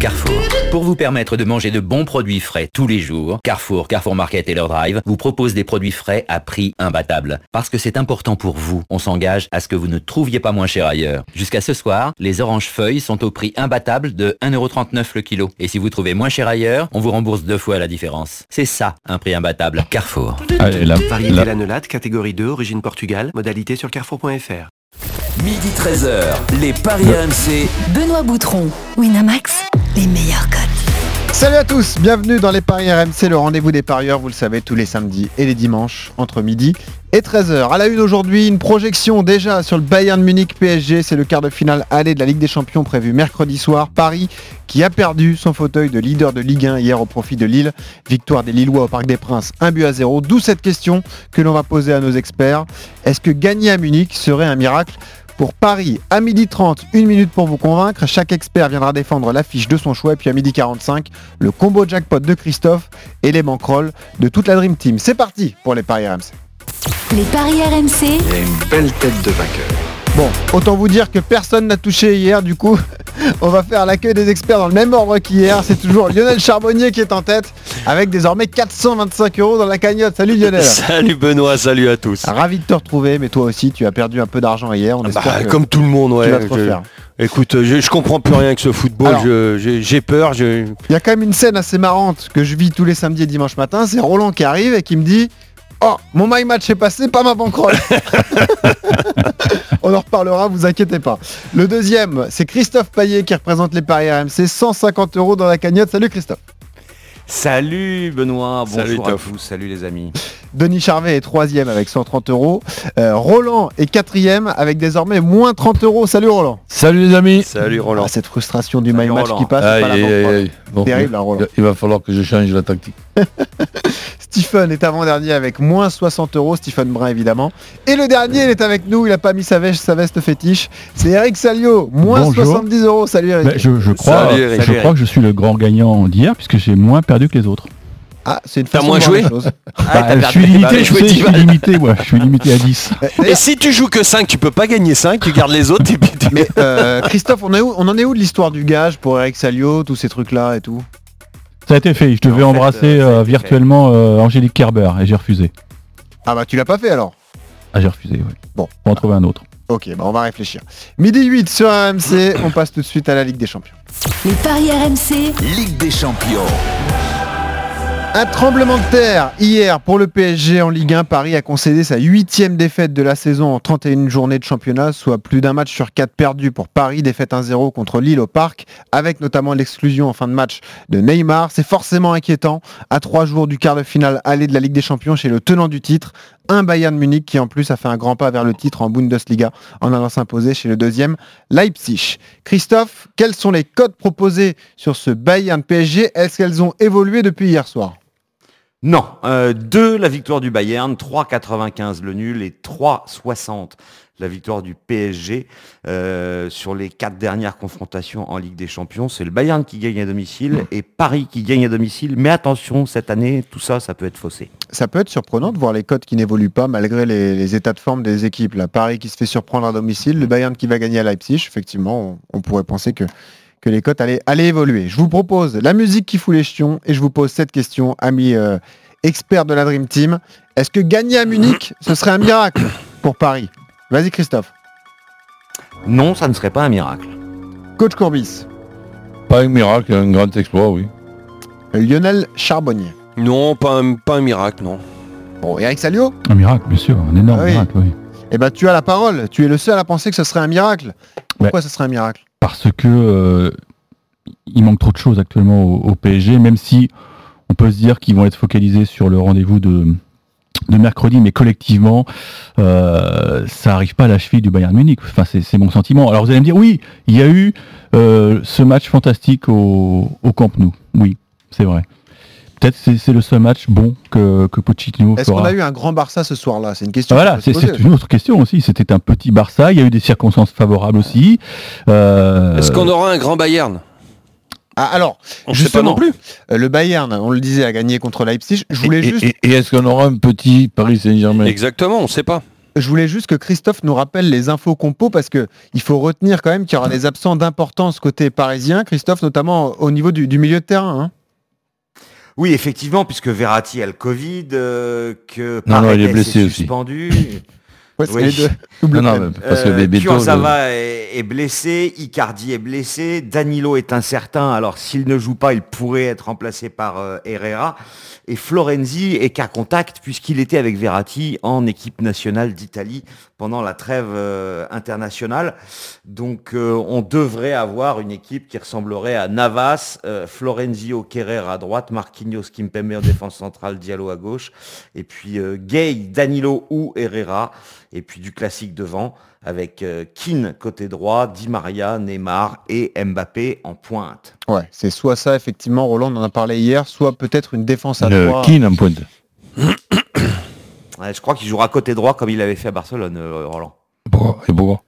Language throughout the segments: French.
Carrefour. Pour vous permettre de manger de bons produits frais tous les jours, Carrefour, Carrefour Market et leur drive vous proposent des produits frais à prix imbattable. Parce que c'est important pour vous, on s'engage à ce que vous ne trouviez pas moins cher ailleurs. Jusqu'à ce soir, les oranges feuilles sont au prix imbattable de 1,39€ le kilo. Et si vous trouvez moins cher ailleurs, on vous rembourse deux fois la différence. C'est ça, un prix imbattable. Carrefour. Allez, la, Variété la- lanolate, catégorie 2, origine Portugal, modalité sur carrefour.fr. Midi 13h, les Paris RMC. Benoît Boutron, Winamax, les meilleurs cotes. Salut à tous, bienvenue dans les Paris RMC, le rendez-vous des parieurs, vous le savez, tous les samedis et les dimanches, entre midi et 13h. À la une aujourd'hui, une projection déjà sur le Bayern Munich PSG, c'est le quart de finale aller de la Ligue des Champions prévu mercredi soir. Paris qui a perdu son fauteuil de leader de Ligue 1 hier au profit de Lille. Victoire des Lillois au Parc des Princes, un but à zéro. D'où cette question que l'on va poser à nos experts. Est-ce que gagner à Munich serait un miracle pour Paris, à 12h30, une minute pour vous convaincre. Chaque expert viendra défendre l'affiche de son choix. Et puis à 12h45, le combo jackpot de Christophe et les banquerolles de toute la Dream Team. C'est parti pour les paris RMC. Les paris RMC, Il y a une belle tête de vainqueur. Bon, autant vous dire que personne n'a touché hier. Du coup, on va faire l'accueil des experts dans le même ordre qu'hier. C'est toujours Lionel Charbonnier qui est en tête avec désormais 425 euros dans la cagnotte. Salut Lionel. Salut Benoît, salut à tous. Ravi de te retrouver, mais toi aussi, tu as perdu un peu d'argent hier. On Bah, espère que comme tout le monde, tu ouais. vas te je- refaire. écoute, je, je comprends plus rien avec ce football. Je- j'ai peur. je- Il y a quand même une scène assez marrante que je vis tous les samedis et dimanches matin. C'est Roland qui arrive et qui me dit Oh, mon my match est passé, pas ma banquerolle. On en reparlera, vous inquiétez pas. Le deuxième, c'est Christophe Payet qui représente les paris RMC. 150 euros dans la cagnotte. Salut Christophe. Salut Benoît, Salut, bonjour à Toff. tous, salut les amis. Denis Charvet est troisième avec 130 euros. Euh, Roland est quatrième avec désormais moins 30 euros. Salut Roland. Salut les amis. Salut Roland. Ah, cette frustration du Salut my match Roland. qui passe, c'est Aïe, pas la aïe, aïe, banquerolle. aïe. Bon, Terrible, hein, Roland. il va falloir que je change la tactique. Stephen est avant-dernier avec moins 60 euros, Stephen Brun évidemment. Et le dernier, il est avec nous, il a pas mis sa veste, sa veste fétiche. C'est Eric Salio, moins Bonjour. 70 euros. Salut Eric. Je, je crois, Salut, Eric. je crois que je suis le grand gagnant d'hier puisque j'ai moins perdu que les autres. Ah, c'est une T'as façon moins de joué choses. Ah, Bah, t'as je suis limité, je sais, suis limité, ouais, je suis limité à 10. Euh, Et si tu joues que 5, tu peux pas gagner 5, tu gardes les autres et puis tu- Mais euh, Christophe, on, est où, on en est où de l'histoire du gage pour Eric Salio, tous ces trucs-là et tout? Ça a été fait, je devais En fait, embrasser euh, euh, virtuellement euh, Angélique Kerber et j'ai refusé. Ah bah tu l'as pas fait alors? Ah j'ai refusé, oui. Bon. Pour en trouver un autre. Ok, bah on va réfléchir. Midi 8 sur RMC, on passe tout de suite à la Ligue des Champions. les paris RMC, Ligue des champions. Un tremblement de terre hier pour le PSG en Ligue 1. Paris a concédé sa huitième défaite de la saison en 31 journées de championnat, soit plus d'un match sur quatre perdu pour Paris. Défaite 1-0 contre Lille au Parc, avec notamment l'exclusion en fin de match de Neymar. C'est forcément inquiétant à trois jours du quart de finale aller de la Ligue des Champions chez le tenant du titre, un Bayern Munich qui en plus a fait un grand pas vers le titre en Bundesliga en allant s'imposer chez le deuxième Leipzig. Christophe, quels sont les codes proposés sur ce Bayern PSG Est-ce qu'elles ont évolué depuis hier soir? Non, 2 la victoire du Bayern, 3,95 le nul et 3,60 la victoire du PSG Euh, sur les quatre dernières confrontations en Ligue des Champions. C'est le Bayern qui gagne à domicile et Paris qui gagne à domicile. Mais attention, cette année, tout ça, ça peut être faussé. ça peut être surprenant de voir les cotes qui n'évoluent pas malgré les, états de forme des équipes. Paris qui se fait surprendre à domicile, le Bayern qui va gagner à Leipzig. Effectivement, on pourrait penser que, que les cotes allaient, allaient évoluer. Je vous propose la musique qui fout les chiens et je vous pose cette question, amis euh, experts de la Dream Team. Est-ce que gagner à Munich, ce serait un miracle pour Paris? Vas-y Christophe. Non, ça ne serait pas un miracle. Coach Courbis, Pas un miracle, un grand exploit, oui. Lionel Charbonnier. Non, pas un, pas un miracle, non. Bon, Eric Salio? Un miracle, bien sûr, un énorme Ah oui. miracle, oui. Eh ben, tu as la parole. Tu es le seul à penser que ce serait un miracle. Pourquoi ce serait un miracle? Parce que euh, il manque trop de choses actuellement au, PSG, même si on peut se dire qu'ils vont être focalisés sur le rendez-vous de, mercredi, mais collectivement, euh, ça arrive pas à la cheville du Bayern Munich. Enfin, c'est c'est mon sentiment. Alors vous allez me dire, oui, il y a eu euh, ce match fantastique au, au Camp Nou. Oui, c'est vrai. Peut-être c'est c'est le seul match bon que, que Pochettino Est-ce qu'on a eu un grand Barça ce soir-là? C'est une question. Voilà, c'est une autre question aussi. C'était un petit Barça, il y a eu des circonstances favorables aussi. Euh, Est-ce qu'on aura un grand Bayern? Ah, alors, On ne sait pas justement, non plus. euh, le Bayern, on le disait, a gagné contre Leipzig. Je voulais et, juste. et- et est-ce qu'on aura un petit Paris Saint-Germain? Exactement, on ne sait pas. Je voulais juste que Christophe nous rappelle les infos compos parce que il faut retenir quand même qu'il y aura des absents d'importance côté parisien, Christophe, notamment au niveau du, du milieu de terrain. hein. Oui, effectivement, puisque Verratti a le Covid, euh, que Non, non, il est blessé aussi. suspendu. Ouais, c'est Oui. les deux. Double Non, non, parce que Euh, Bebeto, Kurzawa est, est blessé, Icardi est blessé, Danilo est incertain, alors s'il ne joue pas, il pourrait être remplacé par euh, Herrera. Et Florenzi est qu'à contact puisqu'il était avec Verratti en équipe nationale d'Italie pendant la trêve euh, internationale. Donc euh, on devrait avoir une équipe qui ressemblerait à Navas, euh, Florenzio Kerrer à droite, Marquinhos Kimpembe en défense centrale, Diallo à gauche, et puis euh, Gay, Danilo ou Herrera, et puis du classique devant avec euh, Keane côté droit, Di Maria, Neymar et Mbappé en pointe. Ouais, c'est soit ça, effectivement, Roland on en a parlé hier, soit peut-être une défense à Le. Keane en pointe. Ouais, je crois qu'il jouera côté droit comme il avait fait à Barcelone, euh, Roland. Pourquoi? Et pourquoi?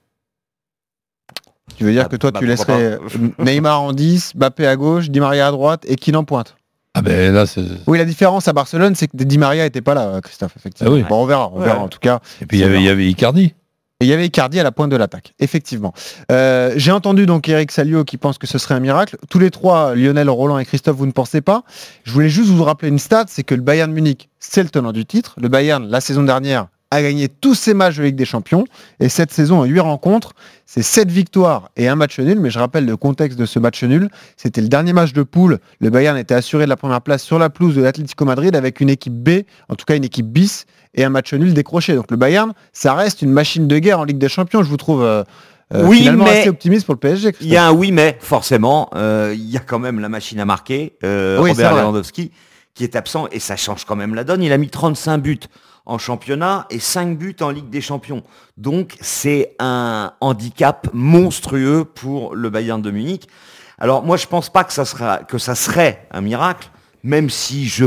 Tu veux dire Bah, que toi, bah, tu laisserais Neymar en 10, Mbappé à gauche, Di Maria à droite et Keane en pointe? Ah ben là, c'est... Oui, la différence à Barcelone, c'est que Di Maria était pas là, Christophe, effectivement. Ah oui. Bon, on verra, on Ouais. verra en tout cas. Et puis il y avait, il y avait Icardi. Et il y avait Icardi à la pointe de l'attaque, effectivement. Euh, J'ai entendu donc Eric Salio qui pense que ce serait un miracle. Tous les trois, Lionel, Roland et Christophe, vous ne pensez pas. Je voulais juste vous rappeler une stat, c'est que le Bayern Munich, c'est le tenant du titre. Le Bayern, la saison dernière, a gagné tous ses matchs de Ligue des Champions. Et cette saison, en 8 rencontres, c'est 7 victoires et un match nul. Mais je rappelle le contexte de ce match nul. C'était le dernier match de poule. Le Bayern était assuré de la première place sur la pelouse de l'Atlético Madrid avec une équipe B, en tout cas une équipe bis, et un match nul décroché. Donc le Bayern, ça reste une machine de guerre en Ligue des Champions. Je vous trouve euh, euh, Oui, finalement mais- assez optimiste pour le PSG. Il y a un oui mais, forcément, euh, il y a quand même la machine à marquer, euh, Oui, Robert. Lewandowski, qui est absent, et ça change quand même la donne. Il a mis 35 buts en championnat et 5 buts en Ligue des Champions. Donc c'est un handicap monstrueux pour le Bayern de Munich. Alors moi je pense pas que ça, sera, que ça serait un miracle, même si je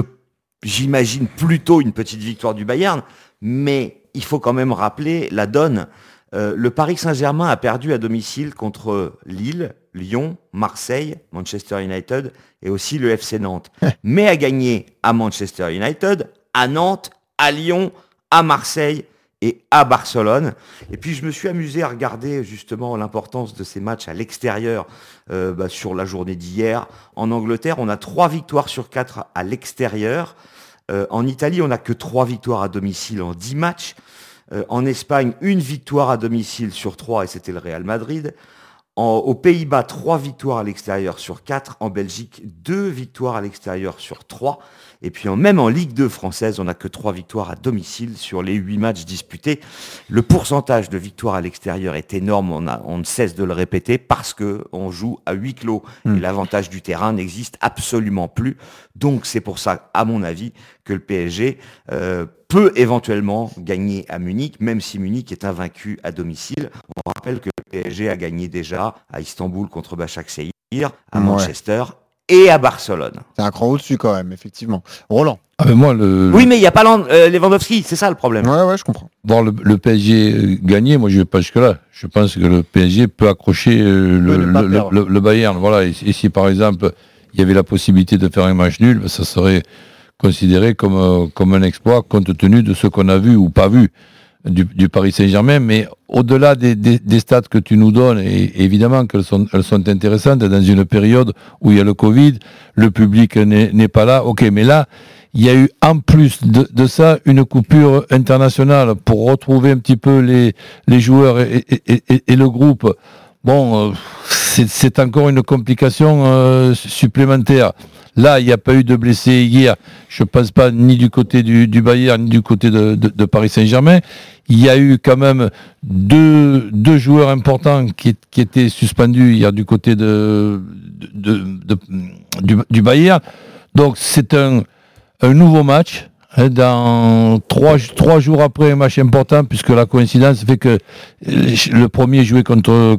j'imagine plutôt une petite victoire du Bayern, mais il faut quand même rappeler la donne. Euh, le Paris Saint-Germain a perdu à domicile contre Lille, Lyon, Marseille, Manchester United et aussi le FC Nantes, mais a gagné à Manchester United, à Nantes, à Lyon, à Marseille et à Barcelone. Et puis je me suis amusé à regarder justement l'importance de ces matchs à l'extérieur euh, bah, sur la journée d'hier. En Angleterre, on a trois victoires sur quatre à l'extérieur. Euh, en Italie, on n'a que trois victoires à domicile en 10 matchs. Euh, en Espagne, une victoire à domicile sur trois et c'était le Real Madrid. Aux Pays-Bas, trois victoires à l'extérieur sur quatre. En Belgique, deux victoires à l'extérieur sur trois. Et puis en- même en Ligue 2 française, on n'a que trois victoires à domicile sur les huit matchs disputés. Le pourcentage de victoires à l'extérieur est énorme, on, a- on ne cesse de le répéter, parce que on joue à huis clos Hmm. et l'avantage du terrain n'existe absolument plus. Donc c'est pour ça, à mon avis, que le PSG euh, peut éventuellement gagner à Munich, même si Munich est invaincu à domicile. On rappelle que le PSG a gagné déjà à Istanbul contre Başakşehir, à Ouais. Manchester et à Barcelone. C'est un cran au-dessus quand même, effectivement. Roland. Ah ben moi, le, Oui, mais il n'y a pas Land- euh, Lewandowski, c'est ça le problème. Ouais, ouais, je comprends. voir le, le PSG euh, gagner, moi je vais pas jusque-là. Je pense que le PSG peut accrocher euh, le, ne Bayern. Voilà. Et, et si par exemple il y avait la possibilité de faire un match nul, ben, ça serait considéré comme, euh, comme un exploit compte tenu de ce qu'on a vu ou pas vu du, Paris Saint-Germain. Mais au-delà des, des- stats que tu nous donnes, et évidemment qu'elles sont, elles sont intéressantes dans une période où il y a le Covid, le public n'est pas là. Ok, mais là, il y a eu en plus de, ça une coupure internationale pour retrouver un petit peu les, les joueurs et- et- et le groupe. Bon, euh, c'est encore une complication euh, supplémentaire. Là, il n'y a pas eu de blessés hier. Je pense pas ni du côté du, du Bayern ni du côté de, de- Paris Saint-Germain. Il y a eu quand même deux, deux joueurs importants qui, qui étaient suspendus hier du côté de- de- du, du Bayern. Donc c'est un, un nouveau match. Hein, Dans trois, trois jours après un match important, puisque la coïncidence fait que le premier jouait contre,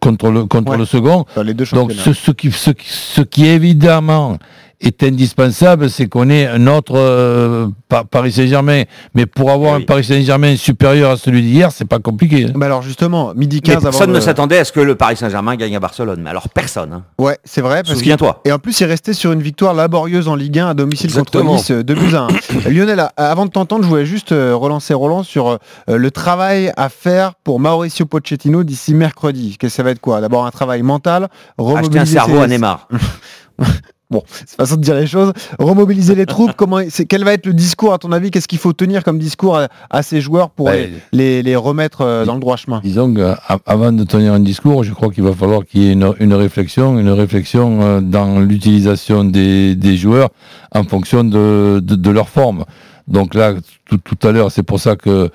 contre, le, contre Ouais. le second. Dans les deux Donc ce, ce qui, ce, ce qui évidemment est indispensable, c'est qu'on ait un autre euh, Pa- Paris Saint-Germain. Mais pour avoir oui. un Paris Saint-Germain supérieur à celui d'hier, c'est pas compliqué. hein. Mais alors justement, midi Mais 15 avant personne le- ne s'attendait à ce que le Paris Saint-Germain gagne à Barcelone. Mais alors personne. hein. Ouais, c'est vrai. Parce que- Souviens-toi. Et en plus, il restait sur une victoire laborieuse en Ligue 1 à domicile Exactement. contre Nice, euh, 2 buts à 1. Lionel, avant de t'entendre, je voulais juste euh, relancer Roland sur euh, le travail à faire pour Mauricio Pochettino d'ici mercredi. Que ça va être quoi? D'abord un travail mental, Acheter un remobiliser cerveau ses- à Neymar. Bon, c'est façon de dire les choses. Remobiliser les troupes. Comment c'est quel va être le discours à ton avis Qu'est-ce qu'il faut tenir comme discours à, à ces joueurs pour Ouais. les, les- les remettre euh, dans le droit chemin? Disons qu'avant de tenir un discours, je crois qu'il va falloir qu'il y ait une, une réflexion, une réflexion euh, dans l'utilisation des, des joueurs en fonction de, de, de leur forme. Donc là, tout, tout à l'heure, c'est pour ça que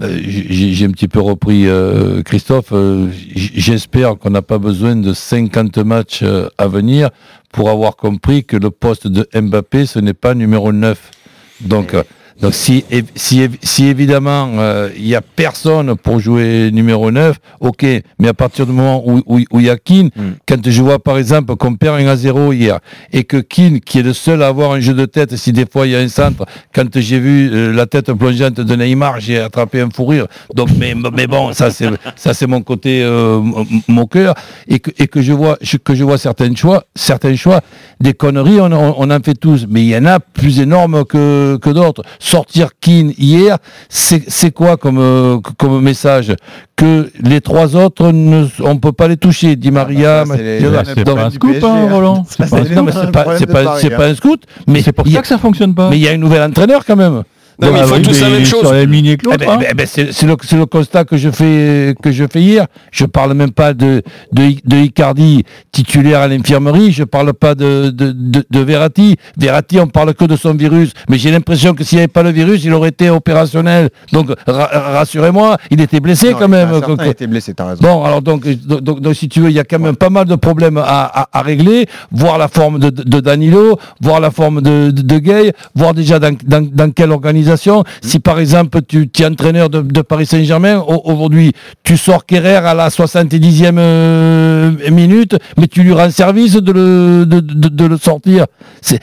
j'ai j'ai un petit peu repris euh, Christophe. euh, J'espère qu'on n'a pas besoin de 50 matchs euh, à venir pour avoir compris que le poste de Mbappé, ce n'est pas numéro 9. Donc, euh, donc si, si, si évidemment euh, il n'y a personne pour jouer numéro 9, ok, mais à partir du moment où où- où il y a Keane, quand je vois par exemple qu'on perd 1 à 0 hier, et que Keane, qui est le seul à avoir un jeu de tête, si des fois il y a un centre, quand j'ai vu euh, la tête plongeante de Neymar, j'ai attrapé un fou rire. Donc, mais, mais bon, ça c'est ça c'est mon côté euh, moqueur, et que, et que je vois que je vois certains choix, certains choix, des conneries, on, on- on en fait tous, mais il y en a plus énormes que, que d'autres. Sortir Keane hier, c'est quoi comme, euh, comme message Que les trois autres, ne, on peut pas les toucher, Di Maria. Ah bah c'est pas un scoop, hein, hein. Roland. C'est pas un c'est scoop. non, mais le c'est pas, pas, pas un scout, mais C'est pour il y ça a- que ça fonctionne pas. mais il y a un nouvel entraîneur quand même. Non, mais il Ah oui, tous la même chose. Sur la Eh ben, hein. ben, ben, c'est c'est le, c'est le constat que je fais que je fais hier. Je parle même pas de de, de Icardi titulaire à l'infirmerie. Je parle pas de de, de, de Verratti. Verratti, on parle que de son virus. Mais j'ai l'impression que s'il n'y avait pas le virus, il aurait été opérationnel. Donc ra- rassurez-moi, il était blessé Non, quand même. certain a été blessé, t'as raison. Bon, alors donc, donc, donc, donc, si tu veux, il y a quand même pas mal de problèmes à, à, à régler, voir la forme de, Danilo, voir la forme de, de, Gay, voir déjà dans, dans, dans quelle organisation. Si par exemple tu, tu es entraîneur de, de Paris Saint-Germain, au- aujourd'hui tu sors Kerrer à la 70e euh, minute, mais tu lui rends service de le, de, de, de le sortir.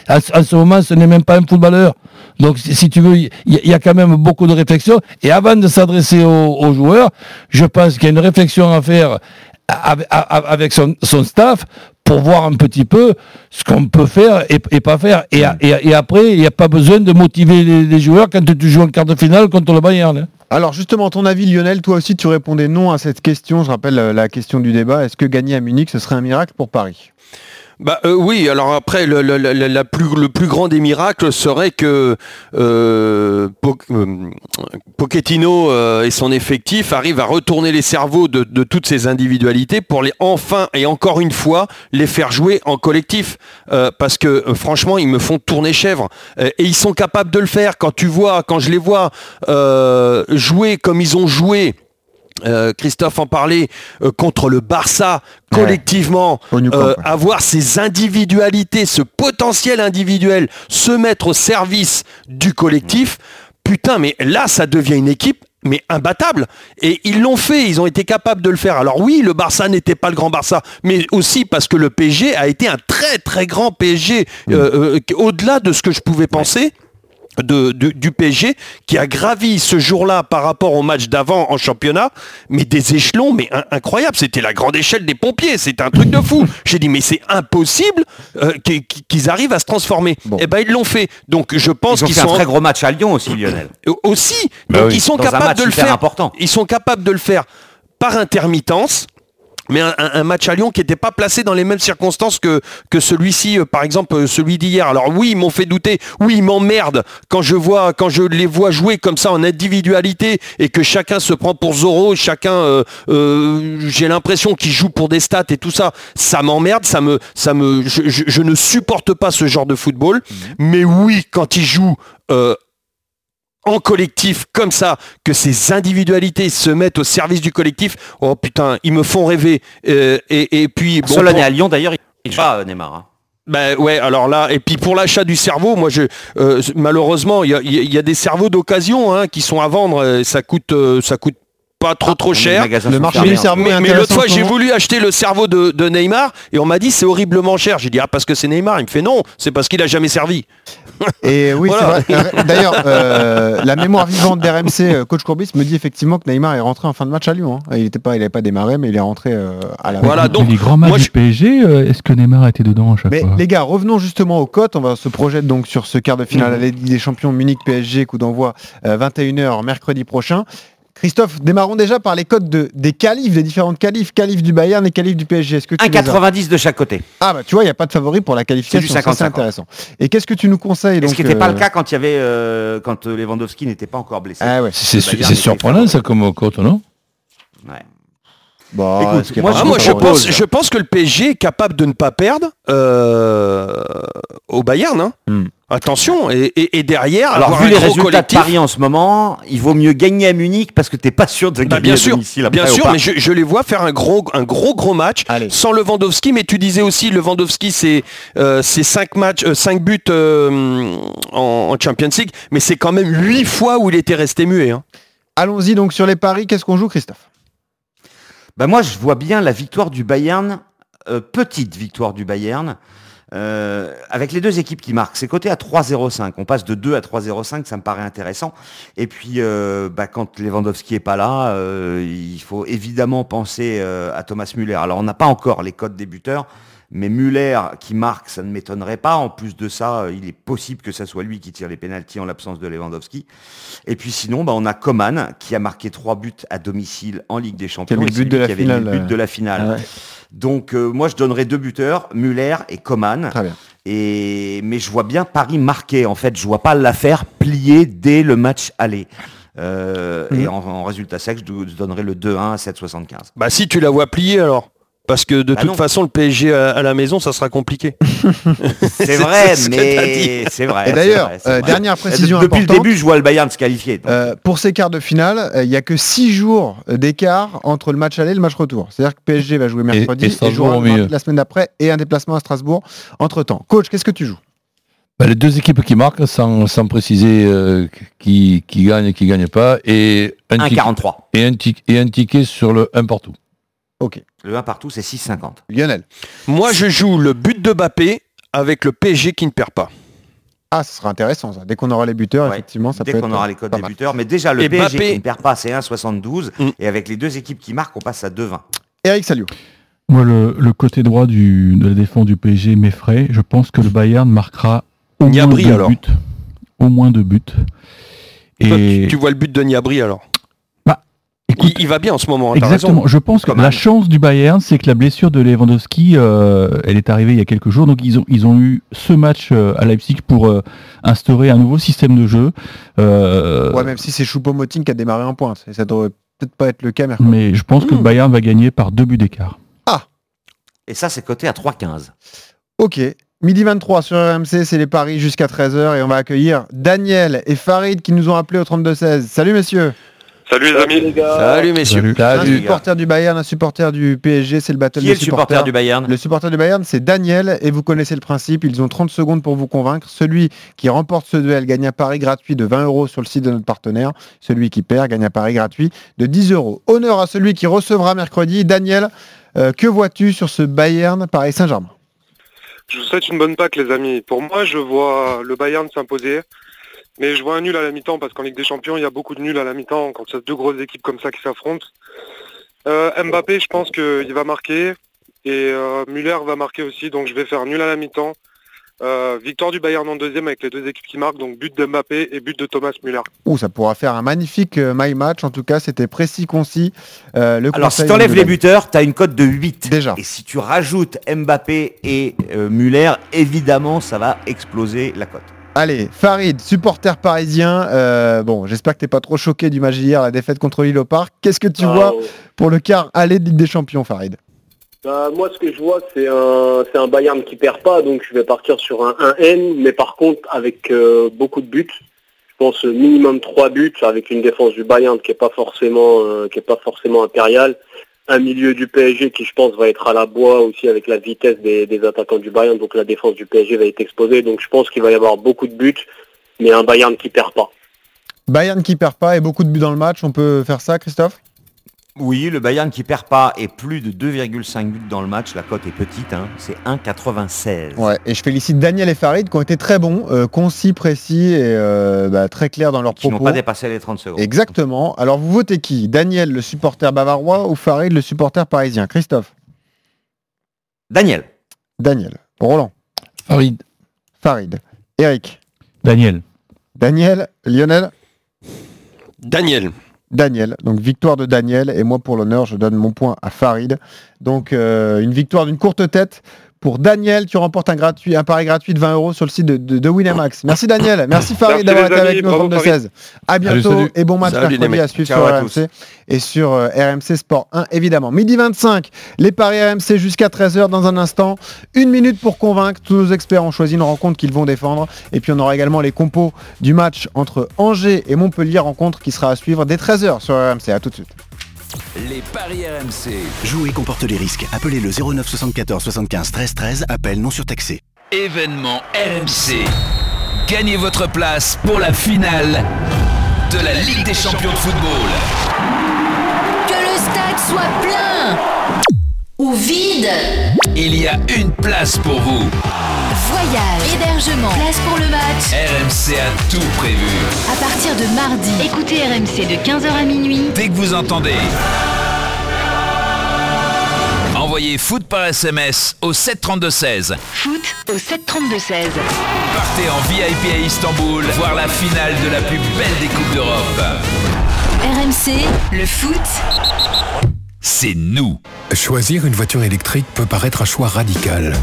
À, ce- à ce moment, ce n'est même pas un footballeur. Donc si, tu veux, il y, a quand même beaucoup de réflexion. Et avant de s'adresser aux, aux joueurs, je pense qu'il y a une réflexion à faire avec, avec son, son staff pour voir un petit peu ce qu'on peut faire et, et pas faire. Et, a- et, et après, il n'y a pas besoin de motiver les, les joueurs quand tu joues en quart de finale contre le Bayern. hein. Alors justement, ton avis Lionel, toi aussi tu répondais non à cette question. Je rappelle euh, la question du débat. Est-ce que gagner à Munich, ce serait un miracle pour Paris? Bah euh, oui, alors après le, plus, grand des miracles serait que euh, euh, Pochettino euh, et son effectif arrivent à retourner les cerveaux de, de toutes ces individualités pour les enfin et encore une fois les faire jouer en collectif. Parce que franchement ils me font tourner chèvre. Et ils sont capables de le faire. Quand tu vois quand je les vois jouer comme ils ont joué euh, Christophe en parlait euh, contre le Barça collectivement euh, avoir ces individualités, ce potentiel individuel, se mettre au service du collectif, putain, mais là, ça devient une équipe mais imbattable. Et ils l'ont fait, ils ont été capables de le faire. Alors oui, le Barça n'était pas le grand Barça, mais aussi parce que le PSG a été un très très grand PSG, euh, euh, au-delà de ce que je pouvais penser. De, de- du PSG qui a gravi ce jour-là par rapport au match d'avant en championnat, mais des échelons mais in- incroyables. C'était la grande échelle des pompiers, c'était un truc de fou. J'ai dit mais c'est impossible euh, qu'ils arrivent à se transformer. Bon. Et ben ils l'ont fait. Donc je pense qu'ils fait un sont très gros match à Lyon aussi, Lionel. euh, aussi. Bah Donc oui. ils sont Dans capables de le faire. important. Ils sont capables de le faire par intermittence. Mais un, match à Lyon qui n'était pas placé dans les mêmes circonstances que, que celui-ci, euh, par exemple euh, celui d'hier. Alors oui, ils m'ont fait douter, oui, ils m'emmerdent quand je vois, quand je les vois jouer comme ça en individualité et que chacun se prend pour Zorro, chacun, euh, euh, j'ai l'impression qu'il joue pour des stats et tout ça. Ça m'emmerde, ça me, ça me, je, je- je ne supporte pas ce genre de football. Mais oui, quand ils jouent euh, en collectif comme ça, que ces individualités se mettent au service du collectif, oh putain, ils me font rêver. Euh, et, et puis, bon, Seul pour- à Lyon, d'ailleurs, il pas euh, Neymar. hein. ben ouais, alors là, et puis pour l'achat du cerveau, moi je euh, malheureusement, il y a, il y a des cerveaux d'occasion hein, qui sont à vendre. Ça coûte, ça coûte pas trop trop Les cher. Le marché du hein. cerveau Mais, l'autre fois, j'ai voulu acheter le cerveau de, de Neymar et on m'a dit c'est horriblement cher. J'ai dit ah parce que c'est Neymar. Il me fait non, c'est parce qu'il a jamais servi. Et oui, Voilà. D'ailleurs, euh, la mémoire vivante d'RMC, euh, coach Courbis, me dit effectivement que Neymar est rentré en fin de match à Lyon. hein. Il n'était pas, il n'avait pas démarré, mais il est rentré euh, à la. Voilà, donc, les grands matchs moi, du je- PSG, euh, est-ce que Neymar était dedans à chaque Mais fois les gars, revenons justement aux cotes. On va se projeter donc sur ce quart de finale à la Ligue des Champions Munich PSG, coup d'envoi euh, 21h mercredi prochain. Christophe, démarrons déjà par les cotes de, des qualifs, des différentes qualifs, qualifs du Bayern et qualifs du PSG. Est-ce que tu les as 1,90 de chaque côté. Ah bah tu vois, il n'y a pas de favori pour la qualification. C'est du ça, C'est 50-50. intéressant. Et qu'est-ce que tu nous conseilles Ce qui n'était pas euh, le cas quand il y avait euh, quand euh, Lewandowski n'était pas encore blessé? Ah ouais. C'est surprenant ça comme cote, non? Ouais. Bah, Écoute, moi, Ah, je moi, pense, je pense que le PSG est capable de ne pas perdre euh, au Bayern. hein. Hmm. Attention, et, et- et derrière, Alors avoir vu un les gros résultats collectif. de Paris en ce moment, il vaut mieux gagner à Munich parce que t'es pas sûr de Bah, gagner bien à sûr, domicile après bien sûr, parc. mais je, je les vois faire un gros, un gros, gros match Allez. sans Lewandowski. Mais tu disais aussi, Lewandowski, c'est euh, c'est cinq matchs, euh, cinq buts euh, en, en Champions League, mais c'est quand même huit fois où il était resté muet. hein. Allons-y donc sur les paris. Qu'est-ce qu'on joue, Christophe? Bah moi, je vois bien la victoire du Bayern, euh, petite victoire du Bayern, euh, avec les deux équipes qui marquent. C'est coté à 3,05. On passe de 2 à 3,05, ça me paraît intéressant. Et puis, euh, bah, quand Lewandowski est pas là, euh, il faut évidemment penser euh, à Thomas Müller. Alors, on n'a pas encore les codes des buteurs. Mais Müller qui marque, ça ne m'étonnerait pas. En plus de ça, euh, il est possible que ça soit lui qui tire les pénalties en l'absence de Lewandowski. Et puis sinon, bah, on a Coman qui a marqué trois buts à domicile en Ligue des Champions. Qui avait le but de la qui avait finale, mis le but euh. de la finale. Ah ouais. Donc euh, moi je donnerais deux buteurs, Muller et Coman. Très bien. Et mais je vois bien Paris marquer. En fait, je vois pas l'affaire plier dès le match aller. Euh. Et en, en résultat sec, je, je donnerais le 2-1 à 7,75. Bah si tu la vois plier alors. Parce que de Bah toute non. façon, le PSG à, à la maison, ça sera compliqué. C'est vrai, ce mais c'est vrai. Et d'ailleurs, euh, dernière précision Depuis le début, je vois le Bayern se qualifier. Euh, pour ces quarts de finale, euh, il n'y a que 6 jours d'écart entre le match aller et le match retour. C'est-à-dire que PSG va jouer mercredi et et, Strasbourg jouera la semaine d'après et un déplacement à Strasbourg entre temps. Coach, qu'est-ce que tu joues? Bah, Les deux équipes qui marquent, sans, sans préciser euh, qui, qui gagne et qui gagne pas, et un, ticket, 1,43. et, un tic- et un ticket sur le 1 partout. Ok. Le 1 partout, c'est 6,50. Lionel. Moi, je joue le but de Mbappé avec le PSG qui ne perd pas. Ah, ce sera intéressant ça. Dès qu'on aura les buteurs, Ouais. effectivement, ça Dès peut qu'on être aura les codes des mal. buteurs. Mais déjà, le Et PSG qui ne perd pas, c'est 1,72. Mm. Et avec les deux équipes qui marquent, on passe à 2,20. Eric Salio. Moi, le, le côté droit du, de la défense du PSG m'effraie. Je pense que le Bayern marquera au moins deux alors. buts. Au moins deux buts. Toi, tu, tu vois le but de Niabri alors? Écoute, il, il va bien en ce moment. hein, Exactement. raison. Je pense que la chance du Bayern, c'est que la blessure de Lewandowski, euh, elle est arrivée il y a quelques jours. Donc ils ont ils ont eu ce match euh, à Leipzig pour euh, instaurer un nouveau système de jeu. Euh, Ouais, même si c'est Choupo-Moting qui a démarré en pointe. Et ça devrait peut-être pas être le cas mercredi. mais je pense que le Mm. Bayern va gagner par deux buts d'écart. Et ça, c'est coté à 3,15. Ok. Midi 23 sur RMC, c'est les paris jusqu'à 13h et on va accueillir Daniel et Farid qui nous ont appelé au 32-16. Salut messieurs. Salut les amis. Salut messieurs. Salut. Un les gars. supporter du Bayern, un supporter du PSG, c'est le battle Qui des est le supporter du Bayern Le supporter du Bayern, c'est Daniel, et vous connaissez le principe, ils ont 30 secondes pour vous convaincre. Celui qui remporte ce duel gagne un pari gratuit de 20 euros sur le site de notre partenaire. Celui qui perd gagne un pari gratuit de 10 euros. Honneur à celui qui recevra mercredi. Daniel, euh, que vois-tu sur ce Bayern Paris Saint-Germain? Je vous souhaite une bonne Pâques les amis. Pour moi, je vois le Bayern s'imposer. Mais je vois un nul à la mi-temps parce qu'en Ligue des Champions, il y a beaucoup de nuls à la mi-temps quand il y a deux grosses équipes comme ça qui s'affrontent. Euh, Mbappé, je pense qu'il va marquer. Et euh, Müller va marquer aussi. Donc je vais faire nul à la mi-temps. Euh, victoire du Bayern en deuxième avec les deux équipes qui marquent. Donc but de Mbappé et but de Thomas Müller. Ouh, ça pourra faire un magnifique euh, my match. En tout cas, c'était précis, concis. Euh, le Alors, si conseil tu enlèves de les buteurs, tu as une cote de 8. Déjà. Et si tu rajoutes Mbappé et euh, Muller, évidemment, ça va exploser la cote. Allez, Farid, supporter parisien. euh, bon, j'espère que t'es pas trop choqué du match d'hier, la défaite contre Lille au Parc. Qu'est-ce que tu Ah, vois pour le quart aller de Ligue des Champions, Farid? Bah, moi, ce que je vois, c'est un, c'est un Bayern qui perd pas, donc je vais partir sur un 1N, mais par contre avec euh, beaucoup de buts. Je pense minimum 3 buts avec une défense du Bayern qui est pas forcément, euh, qui est pas forcément impériale. Un milieu du PSG qui, je pense, va être à la bois aussi avec la vitesse des, des attaquants du Bayern, donc la défense du PSG va être exposée. Donc je pense qu'il va y avoir beaucoup de buts, mais un Bayern qui perd pas. Bayern qui perd pas et beaucoup de buts dans le match. On peut faire ça, Christophe? Oui, le Bayern qui perd pas et plus de 2,5 buts dans le match, la cote est petite, hein, c'est 1,96. Ouais, et je félicite Daniel et Farid qui ont été très bons, euh, concis, précis et euh, bah, très clairs dans leurs Qui propos. n'ont pas dépassé les 30 secondes. Exactement. Alors vous votez qui? Daniel, le supporter bavarois ou Farid, le supporter parisien? Christophe Daniel. Daniel. Roland. Farid. Farid. Eric. Daniel. Daniel. Lionel. Daniel. Daniel. Donc victoire de Daniel et moi pour l'honneur je donne mon point à Farid. Donc euh, une victoire d'une courte tête. Pour Daniel, tu remportes un, gratuit, un pari gratuit de 20 euros sur le site de, de, de Winamax. Merci Daniel, merci Farid d'avoir été amis, avec nous au bravo 32 Farid. 16. À bientôt Salut, salut. et bon match Salut les mercredi à suivre Ciao sur à RMC et sur euh, RMC Sport 1 évidemment. Midi 25, les paris RMC jusqu'à 13h dans un instant. Une minute pour convaincre. Tous nos experts ont choisi une rencontre qu'ils vont défendre. Et puis on aura également les compos du match entre Angers et Montpellier, rencontre qui sera à suivre dès 13h sur RMC. À tout de suite. Les paris RMC. Jouer comporte les risques. Appelez le 09 74 75 13 13. Appel non surtaxé. Événement RMC. Gagnez votre place pour la finale de la Ligue des champions de football. Que le stade soit plein ou vide. Il y a une place pour vous. Voyage, hébergement, place pour le match. RMC a tout prévu. À partir de mardi, écoutez RMC de 15h à minuit. Dès que vous entendez. Envoyez foot par SMS au 732-16. Foot au 732-16. Partez en VIP à Istanbul voir la finale de la plus belle des Coupes d'Europe. RMC, le foot, C'est nous. Choisir une voiture électrique peut paraître un choix radical.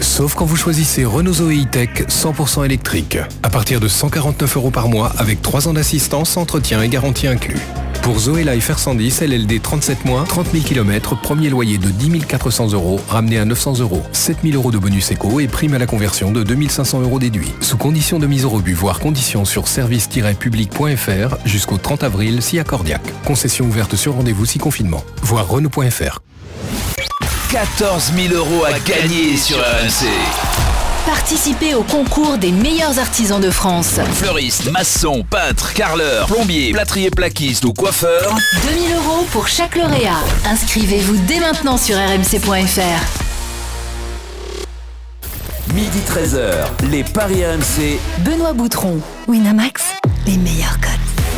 Sauf quand vous choisissez Renault Zoé E-Tech 100% électrique. À partir de 149 euros par mois avec 3 ans d'assistance, entretien et garantie inclus. Pour Zoé Life R110 LLD 37 mois, 30 000 km, premier loyer de 10 400 euros, ramené à 900 euros. 7 000 euros de bonus éco et prime à la conversion de 2500 euros déduits. Sous condition de mise au rebut, voire conditions sur service-public.fr jusqu'au 30 avril si accordiaque. Concession ouverte sur rendez-vous si confinement. Voir Renault.fr. 14 000 euros à gagner sur RMC. Participez au concours des meilleurs artisans de France. Fleuriste, maçon, peintre, carreleur, plombier, plâtrier plaquiste ou coiffeur. 2000 euros pour chaque lauréat. Inscrivez-vous dès maintenant sur rmc.fr. Midi 13h, les paris RMC. Benoît Boutron, Winamax, les meilleurs codes.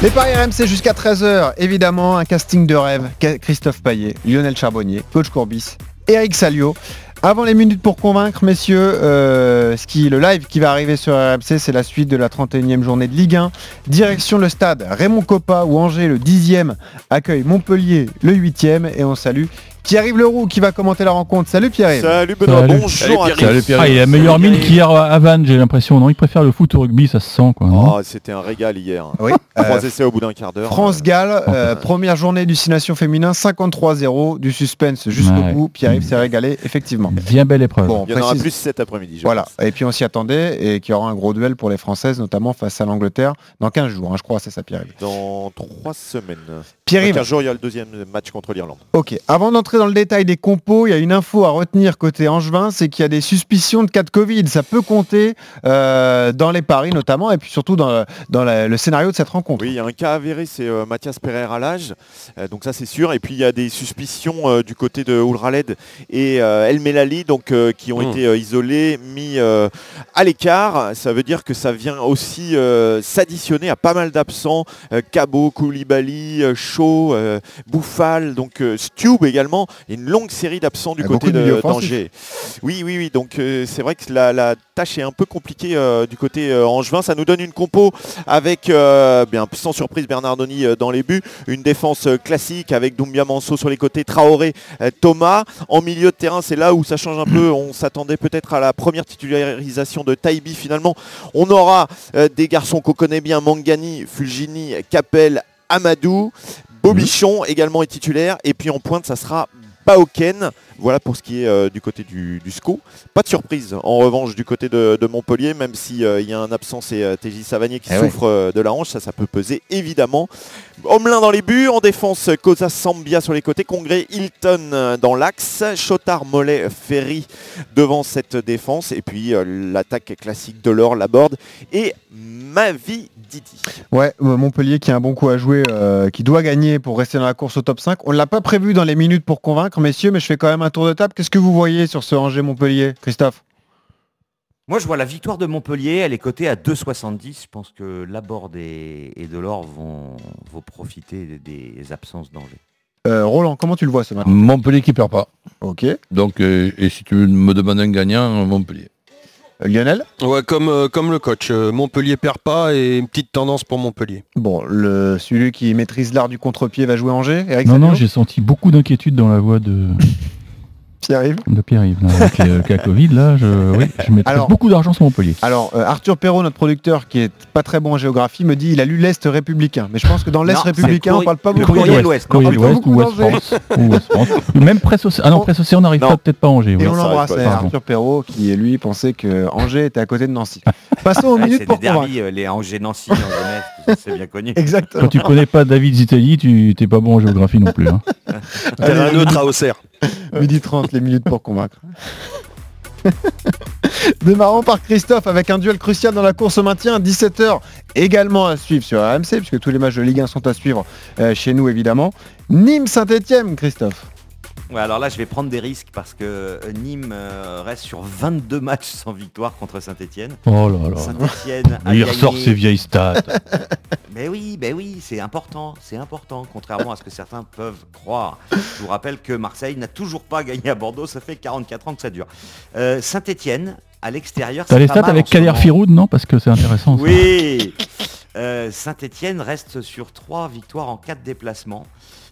Les paris RMC jusqu'à 13h, évidemment, un casting de rêve. Christophe Paillet, Lionel Charbonnier, Coach Courbis, Eric Salio. Avant les minutes pour convaincre, messieurs, euh, ce qui, le live qui va arriver sur RMC, c'est la suite de la 31e journée de Ligue 1. Direction le stade Raymond Coppa où Angers, le 10e, accueille Montpellier, le 8e. Et on salue Pierre-Yves Leroux qui va commenter la rencontre. Salut Pierre-Yves. Salut Benoît, Salut. bonjour Salut à Pierre-Yves. tous. Ah, il a meilleure mine qu'hier à Vannes, j'ai l'impression. Non, il préfère le foot au rugby, ça se sent quoi. non Oh, C'était un régal hier. Oui, Trois euh, essais au bout d'un quart d'heure. France-Galles, euh, première journée du 6 Nations féminin, 53-0, du suspense jusqu'au Ouais. bout. Pierre-Yves s'est régalé, effectivement. Bien belle épreuve. Bon, Il y en aura précise- plus cet après-midi. je Voilà, pense. et puis on s'y attendait et qu'il y aura un gros duel pour les Françaises, notamment face à l'Angleterre, dans 15 jours, hein, je crois, c'est ça Pierre-Yves. Dans trois semaines. Pierre-Yves, 15 jours, il y a le deuxième match contre l'Irlande. ok, avant d'entrer dans le détail des compos, il y a une info à retenir côté Angevin, c'est qu'il y a des suspicions de cas de Covid, ça peut compter euh, dans les paris notamment, et puis surtout dans, dans la- le scénario de cette rencontre. Oui, il y a un cas avéré, c'est euh, Mathias Pereira l'âge, donc ça c'est sûr. Et puis il y a des suspicions euh, du côté de Oulraled et euh, El Melali, donc euh, qui ont Mm. été euh, isolés, mis euh, à l'écart. Ça veut dire que ça vient aussi euh, s'additionner à pas mal d'absents. Euh, Cabot, Koulibaly, euh, Euh, Bouffal, donc euh, Stube également. Et une longue série d'absents du Il y a côté d'Angers. Oui, oui, oui. Donc euh, c'est vrai que la, la tâche est un peu compliquée du côté angevin. Ça nous donne une compo avec, bien sans surprise, Bernardoni dans les buts. Une défense classique avec Doumbia Manso sur les côtés, Traoré, Thomas. En milieu de terrain, c'est là où ça change un peu. On s'attendait peut-être à la première titularisation de Taibi. Finalement, on aura des garçons qu'on connaît bien, Mangani, Fulgini, Capel, Amadou. Bobichon également est titulaire. Et puis en pointe, ça sera Baoken Voilà pour ce qui est euh, du côté du, du SCO. Pas de surprise en revanche du côté de, de Montpellier, même s'il y a un absent, c'est euh, TJ Savanier qui Eh souffre euh, de la hanche, ça, ça peut peser évidemment. Homelin dans les buts, en défense, Cosa Sambia sur les côtés, Congrès, Hilton euh, dans l'axe, Chotard, Mollet, Ferry devant cette défense, et puis euh, l'attaque classique de l'or, Laborde et Mavi Didi. Ouais, euh, Montpellier qui a un bon coup à jouer, euh, qui doit gagner pour rester dans la course au top 5. On ne l'a pas prévu dans les minutes pour convaincre, messieurs, mais je fais quand même un tour de table. Qu'est-ce que vous voyez sur ce Angers-Montpellier, Christophe? Moi, je vois la victoire de Montpellier, elle est cotée à 2,70. Je pense que Laborde et, et Delors vont, vont profiter des, des absences d'Angers. Euh, Roland, comment tu le vois ce match Montpellier qui perd pas. Ok. Donc, euh, et si tu me demandes un gagnant, Montpellier. Euh, Lionel? Ouais, comme, euh, comme le coach. Montpellier perd pas et une petite tendance pour Montpellier. Bon, le, celui qui maîtrise l'art du contre-pied va jouer Angers Eric Non, non, j'ai senti beaucoup d'inquiétude dans la voix de, Pierre-Yves de Pierre-Yves. Avec le cas Covid, là, je, oui, je mettrais Alors- beaucoup d'argent sur Montpellier. Alors, euh, Arthur Perrault, notre producteur, qui est pas très bon en géographie, me dit il a lu l'Est républicain. Mais je pense que dans l'Est républicain, on le parle pas beaucoup le de l'Ouest. Courrier de l'Ouest ou Ouest d'Angers. France. France. Ou Même Presse Océan. Ah non, Presse Océan n'arrive pas, peut-être pas à Angers. Et oui. on l'embrasse. Arthur Perrault, qui lui pensait que Angers était à côté de Nancy. Passons aux Ah, minutes pour convaincre. euh, les Angers-Nancy, Angers-Metz, tout ça, c'est bien connu. Exactement. Quand tu connais pas David Zitelli, tu t'es pas bon en géographie non plus. hein. Terrain neutre à Auxerre. Midi 30, les minutes pour convaincre. Démarrons par Christophe avec un duel crucial dans la course au maintien, 17h également à suivre sur RMC, puisque tous les matchs de Ligue 1 sont à suivre euh, chez nous évidemment. Nîmes-Saint-Etienne, Christophe. Ouais, alors là, je vais prendre des risques parce que euh, Nîmes euh, reste sur 22 matchs sans victoire contre Saint-Etienne. Oh là là. Saint-Etienne a Il gagné- ressort ses vieilles stats. Mais oui, ben oui, c'est important, c'est important, contrairement à ce que certains peuvent croire. Je vous rappelle que Marseille n'a toujours pas gagné à Bordeaux, ça fait 44 ans que ça dure. Euh, Saint-Etienne, à l'extérieur, T'as les stats avec Kader. Firoud, non? Parce que c'est intéressant. Oui Euh, Saint-Etienne reste sur 3 victoires en 4 déplacements,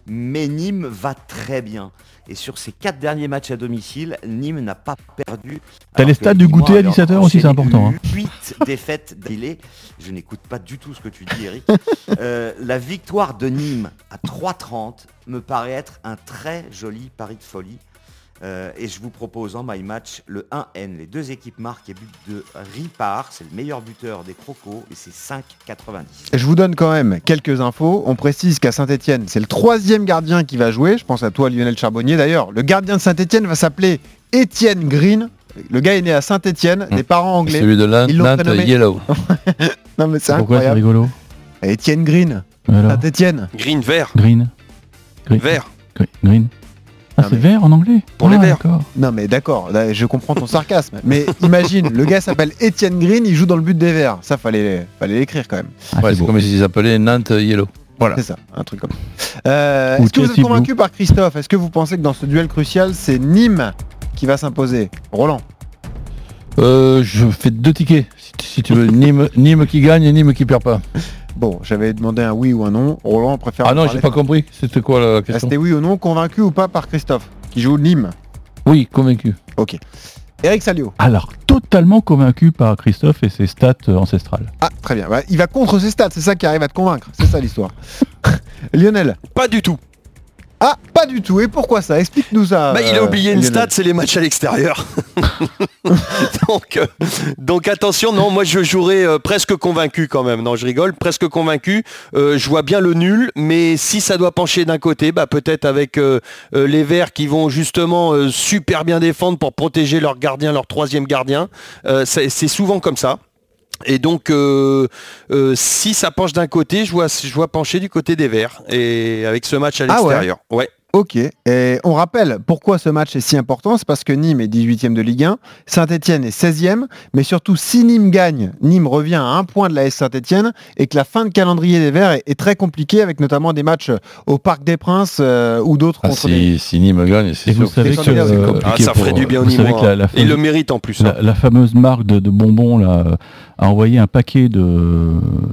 mais Nîmes va très bien. Et sur ces 4 derniers matchs à domicile, Nîmes n'a pas perdu. T'as les stats du goûter à leur 17h aussi, c'est important, hein. 8 défaites d'affilée. Je n'écoute pas du tout ce que tu dis, Eric. Euh, la victoire de Nîmes à 3,30 me paraît être un très joli pari de folie. Euh, et je vous propose en my match le 1N. Les deux équipes marquent et but de Ripard. C'est le meilleur buteur des Crocos et c'est 5,90. Je vous donne quand même quelques infos. On précise qu'à Saint-Etienne, c'est le troisième gardien qui va jouer. Je pense à toi, Lionel Charbonnier. D'ailleurs, le gardien de Saint-Etienne va s'appeler Étienne Green. Le gars est né à Saint-Etienne, des parents anglais. Celui de prénommé- Yellow. Non mais c'est Pourquoi c'est incroyable. rigolo Étienne Green, Saint-Etienne. Green vert. Green. Green. Vert. Gre- Green. Ah, c'est vert en anglais Pour les Ah, verts. d'accord. Non mais d'accord, je comprends ton sarcasme. Mais imagine, le gars s'appelle Étienne Green, il joue dans le but des Verts. Ça fallait, fallait l'écrire quand même. Ah, Ouais, c'est comme s'ils appelaient Nantes Yellow. Voilà. C'est ça, un truc comme ça. Euh, Est-ce que vous êtes convaincu par Christophe? Est-ce que vous pensez que dans ce duel crucial, c'est Nîmes qui va s'imposer? Roland? Euh, je fais deux tickets, si, si tu veux. Nîmes, Nîmes qui gagne et Nîmes qui perd pas. Bon, j'avais demandé un oui ou un non. Roland préfère. Ah non, j'ai pas compris. C'était quoi la Ah, question C'était oui ou non, convaincu ou pas par Christophe, qui joue Nîmes. Oui, convaincu. Ok. Eric Salio. Alors, totalement convaincu par Christophe et ses stats euh, ancestrales. Ah, très bien. Ouais, il va contre ses stats, c'est ça qui arrive à te convaincre. C'est ça l'histoire. Lionel. Pas du tout. Ah, pas du tout. Et pourquoi ça? Explique-nous ça. Bah, il a euh, oublié une stat, c'est les matchs à l'extérieur. donc, euh, donc attention, non, moi je jouerai euh, presque convaincu quand même. Non, je rigole, presque convaincu. Euh, je vois bien le nul, mais si ça doit pencher d'un côté, bah, peut-être avec les Verts qui vont justement super bien défendre pour protéger leur gardien, leur troisième gardien. C'est souvent comme ça. Et donc, euh, euh, si ça penche d'un côté, je vois, je vois pencher du côté des Verts. Et avec ce match à Ah ouais l'extérieur. ouais. Ok. Et on rappelle pourquoi ce match est si important. C'est parce que Nîmes est 18e de Ligue 1, Saint-Etienne est 16e. Mais surtout, si Nîmes gagne, Nîmes revient à un point de la S Saint-Etienne et que la fin de calendrier des Verts est, est très compliquée avec notamment des matchs au Parc des Princes euh, ou d'autres Ah, contre si, si Nîmes gagne, c'est Et vous sûr. savez que, c'est euh, compliqué Ah, ça pour- ferait du bien au vous savez Nîmois. que la- la hein. Il fin- le mérite en plus. hein. La, la fameuse marque de, de bonbons là, euh, a envoyé un paquet de,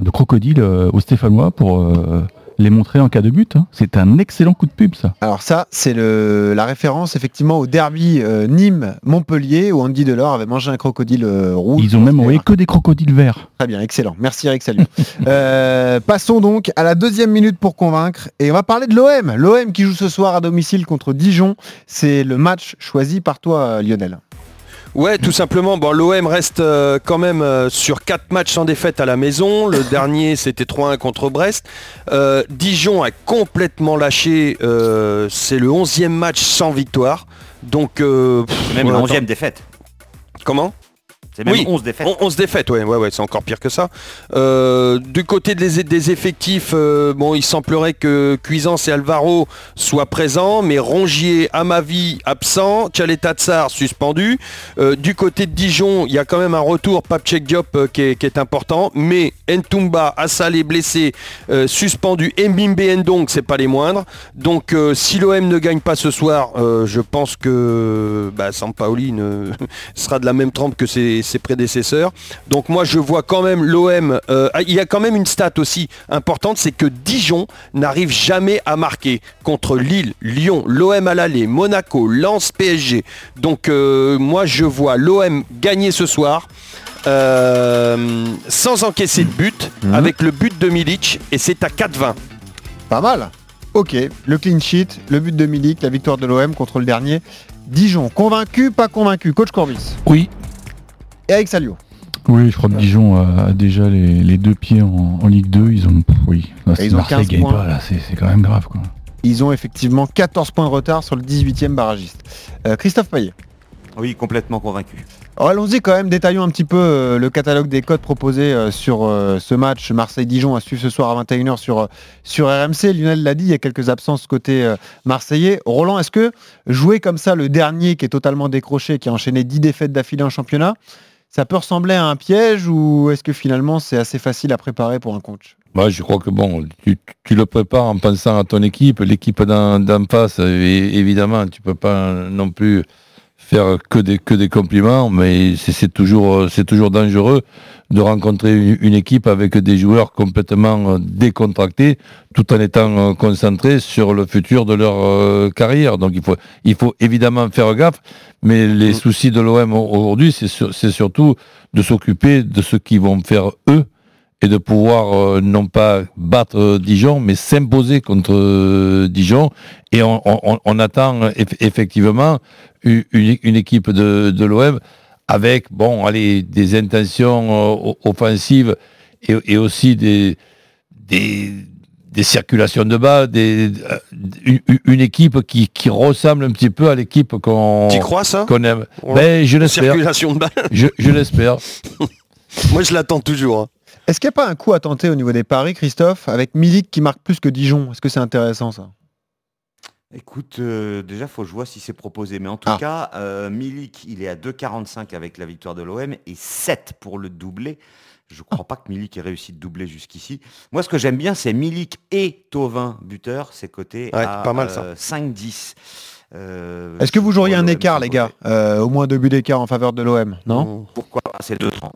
de crocodiles euh, aux Stéphanois pour euh, les montrer en cas de but. hein. C'est un excellent coup de pub, ça. Alors ça, c'est le- la référence effectivement au derby euh, Nîmes-Montpellier où Andy Delors avait mangé un crocodile euh, rouge. Ils ont même envoyé que des crocodiles verts. Très bien, excellent. Merci Eric Salut. Euh, passons donc à la deuxième minute pour convaincre et on va parler de l'OM. L'OM qui joue ce soir à domicile contre Dijon. C'est le match choisi par toi Lionel. Ouais, tout simplement. Bon, l'OM reste euh, quand même euh, sur 4 matchs sans défaite à la maison. Le dernier, c'était 3-1 contre Brest. Euh, Dijon a complètement lâché. euh, c'est le 11e match sans victoire. Donc, euh, pff, même la attends. 11e défaite. Comment? C'est même Oui, 11 défaites. on- 11 défaites, ouais, ouais, ouais, c'est encore pire que ça. Euh, du côté des, des effectifs, euh, bon, il semblerait que Cuisance et Alvaro soient présents, mais Rongier, Amavi absent, Tchaleta Tsar suspendu. Euh, du côté de Dijon, il y a quand même un retour, Papchek Diop qui, est, qui est important, mais Ntumba, Assal est blessé, suspendu, Mbimbe Ndong, c'est pas les moindres. Donc si l'OM ne gagne pas ce soir, je pense que bah, Sampaoli ne sera de la même trempe que ses, ses prédécesseurs. Donc moi je vois quand même l'OM. euh, ah, il y a quand même une stat aussi importante, c'est que Dijon n'arrive jamais à marquer contre Lille, Lyon, l'OM à l'aller, Monaco, Lens, PSG. Donc euh, moi je vois l'OM gagner ce soir. euh, sans encaisser de but, avec le but de Milic, et c'est à 4-20. Pas mal. Ok, le clean sheet, le but de Milik, la victoire de l'OM contre le dernier. Dijon, convaincu, pas convaincu Coach Corbis? Oui. Eric Salio. Oui, je crois que Dijon a, a déjà les, les deux pieds en, en Ligue 2. Ils ont, oui, là, ils ont Marseille 15 gagne points. pas, là, c'est c'est quand même grave. Quoi. Ils ont effectivement 14 points de retard sur le 18e barragiste. Euh, Christophe Payet. Oui, complètement convaincu. Alors, Allons-y quand même, détaillons un petit peu euh, le catalogue des codes proposés euh, sur euh, ce match Marseille-Dijon à suivre ce soir à 21h sur, euh, sur RMC. Lionel l'a dit, il y a quelques absences côté euh, marseillais. Roland, est-ce que jouer comme ça le dernier qui est totalement décroché, qui a enchaîné 10 défaites d'affilée en championnat, ça peut ressembler à un piège ou est-ce que finalement c'est assez facile à préparer pour un coach? Moi, je crois que bon, tu, le prépares en pensant à ton équipe, l'équipe d'en face, évidemment, tu peux pas non plus faire que des, que des compliments, mais c'est toujours, c'est toujours dangereux de rencontrer une, une équipe avec des joueurs complètement euh, décontractés, tout en étant euh, concentrés sur le futur de leur euh, carrière. Donc il faut, il faut évidemment faire gaffe, mais les soucis de l'OM aujourd'hui, c'est sur- c'est surtout de s'occuper de ce qu'ils vont faire eux et de pouvoir euh, non pas battre euh, Dijon, mais s'imposer contre euh, Dijon. Et on, on- on attend eff- effectivement une, une équipe de, de l'OM avec, bon, allez, des intentions offensives et, et aussi des, des, des circulations de bas, des, une, une équipe qui, qui ressemble un petit peu à l'équipe qu'on T'y crois ça? qu'on aime. Ouais. Ben, je l'espère. Circulation de balles. Je, je l'espère. Moi je l'attends toujours. hein. Est-ce qu'il n'y a pas un coup à tenter au niveau des paris, Christophe, avec Milik qui marque plus que Dijon? Est-ce que c'est intéressant ça? Écoute, euh, déjà, faut que je vois si c'est proposé. Mais en tout cas, euh, Milik, il est à 2,45 avec la victoire de l'OM et 7 pour le doublé. Je crois pas que Milik ait réussi de doubler jusqu'ici. Moi, ce que j'aime bien, c'est Milik et Tovin, buteur. C'est coté Ouais, à pas mal, ça. euh, 5-10. Euh, Est-ce que vous joueriez un écart, les gars Euh, Au moins deux buts d'écart en faveur de l'OM, non? Pourquoi pas? C'est 2,30.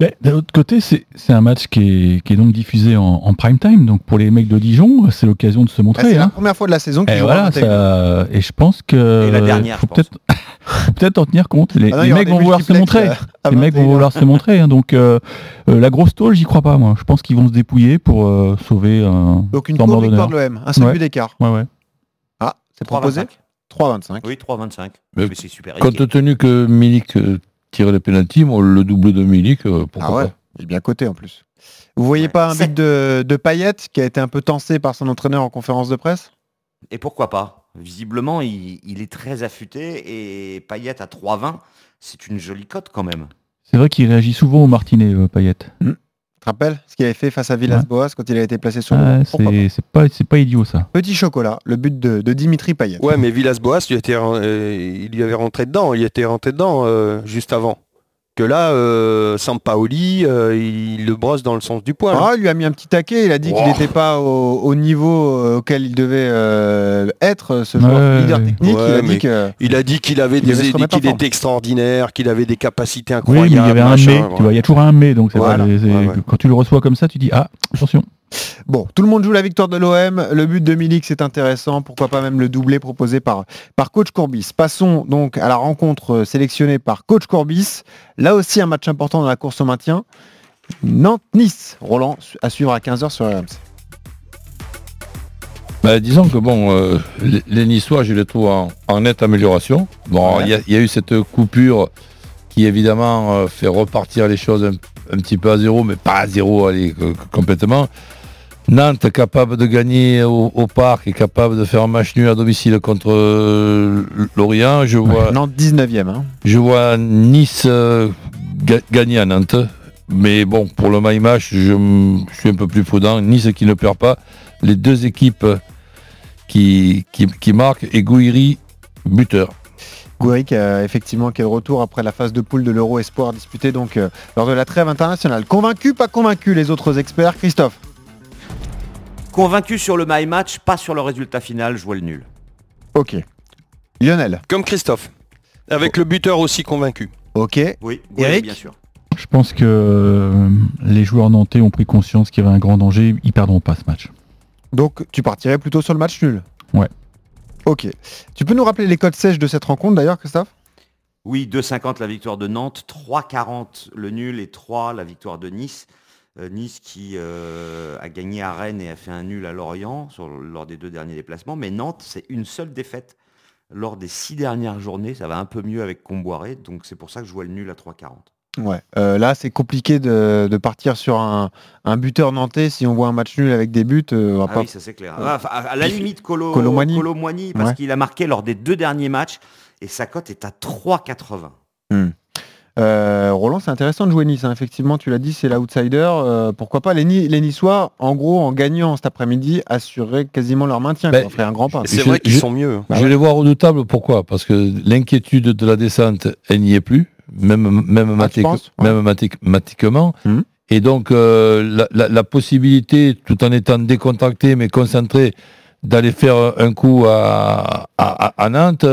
Mais D'un autre côté, c'est c'est un match qui est, qui est donc diffusé en, en prime time. Donc pour les mecs de Dijon, c'est l'occasion de se Ah, montrer. C'est la hein. première fois de la saison qu'ils voilà, à 21. ça, et je pense que Et la dernière, faut peut-être faut peut-être en tenir compte. Les, Ah non, les mecs vont vouloir se montrer. euh, les mecs vont 21. vouloir se montrer. hein. donc euh, euh, la grosse tôle, j'y crois pas moi. Je pense qu'ils vont se dépouiller pour euh, sauver un. Donc une courte victoire de l'OM, un seul Ouais. but d'écart. Ouais ouais. Ah, c'est proposé 3,25. Oui, 3,25. Mais Mais c'est super. Compte tenu que Milik tire les pénaltys, moi, le double de Milik, euh, pourquoi Ah ouais, pas j'ai bien coté en plus. Vous voyez pas un but de, de Payet qui a été un peu tensé par son entraîneur en conférence de presse? Et pourquoi pas? Visiblement, il, il est très affûté et Payet à 3,20, c'est une jolie cote quand même. C'est vrai qu'il réagit souvent au Martinet, euh, Payet. Tu te rappelles ce qu'il avait fait face à Villas-Boas quand il a été placé sur le Pourquoi c'est pas idiot ça. Petit chocolat, le but de, de Dimitri Payet. Ouais, mais Villas-Boas, il, était, euh, il y avait rentré dedans, il était rentré dedans euh, juste avant. Que là, euh, Sampaoli, euh, il le brosse dans le sens du poil. Ah, il lui a mis un petit taquet, il a dit qu'il n'était pas au, au niveau euh, auquel il devait euh, être, ce joueur Ouais, leader ouais. technique. il a dit que... Il a dit qu'il avait des, qu'il était extraordinaire, qu'il avait des capacités Oui, incroyables. mais il y avait un machin, mais. Tu vois, il y a toujours un mais. Donc vrai, c'est- ouais, ouais. quand tu le reçois comme ça, tu dis ah attention. Bon, tout le monde joue la victoire de l'OM. Le but de Milik, c'est intéressant. Pourquoi pas même le doublé proposé par, par coach Courbis. Passons donc à la rencontre euh, sélectionnée par coach Courbis. Là aussi, un match important dans la course au maintien. Nantes-Nice. Roland, à suivre à 15h sur RMC. Bah, disons que bon, euh, les, Niçois, je les trouve en, en nette amélioration. Bon, il y a- il y, a eu cette coupure qui évidemment euh, fait repartir les choses un, un petit peu à zéro, mais pas à zéro allez, co- complètement. Nantes capable de gagner au, au parc et capable de faire un match nul à domicile contre euh, Lorient. Je vois, Nantes 19e. hein. je vois Nice euh, ga- gagner à Nantes. Mais bon, pour le my match, je, suis un peu plus prudent. Nice qui ne perd pas. Les deux équipes qui, qui, qui marquent et Gouiri, buteur. Gouiri qui a effectivement qui est de retour après la phase de poule de l'Euro Espoir disputée donc euh, lors de la trêve internationale. Convaincu, pas convaincu les autres experts Christophe? Convaincu sur le my match, pas sur le résultat final, je vois le nul. Ok. Lionel Comme Christophe. Avec le buteur aussi convaincu. Ok. Oui, Eric bien sûr. Je pense que euh, les joueurs nantais ont pris conscience qu'il y avait un grand danger. Ils perdront pas ce match. Donc tu partirais plutôt sur le match nul? Ouais. Ok. Tu peux nous rappeler les codes sèches de cette rencontre d'ailleurs Christophe? Oui, 2,50 la victoire de Nantes, 3,40 le nul et 3 la victoire de Nice. Euh, nice qui euh, a gagné à Rennes et a fait un nul à Lorient sur- lors des deux derniers déplacements. Mais Nantes, c'est une seule défaite lors des six dernières journées. Ça va un peu mieux avec Comboiré, donc c'est pour ça que je vois le nul à 3,40. Ouais. Euh, là c'est compliqué de, de partir sur un, un buteur nantais si on voit un match nul avec des buts. on va Ah pas- oui, ça c'est clair. À, à la limite, Colo. Colomboigny, parce Ouais. qu'il a marqué lors des deux derniers matchs et sa cote est à 3,80. Hmm. Euh, Roland, c'est intéressant de jouer Nice. hein. Effectivement, tu l'as dit, c'est l'outsider. Euh, pourquoi pas les, Ni- les Niçois, en gros, en gagnant cet après-midi, assuraient quasiment leur maintien. Ben, quoi, feraient un grand pas. C'est Je- vrai qu'ils sont mieux. Bah je ouais. les vois redoutables, pourquoi? Parce que l'inquiétude de la descente, elle n'y est plus, même, même, Ah, tu mathéc- penses? Ouais. même mathématiquement. Mhm. Et donc, euh, la, la- la possibilité, tout en étant décontracté, mais concentré, d'aller faire un coup à, à- Nantes,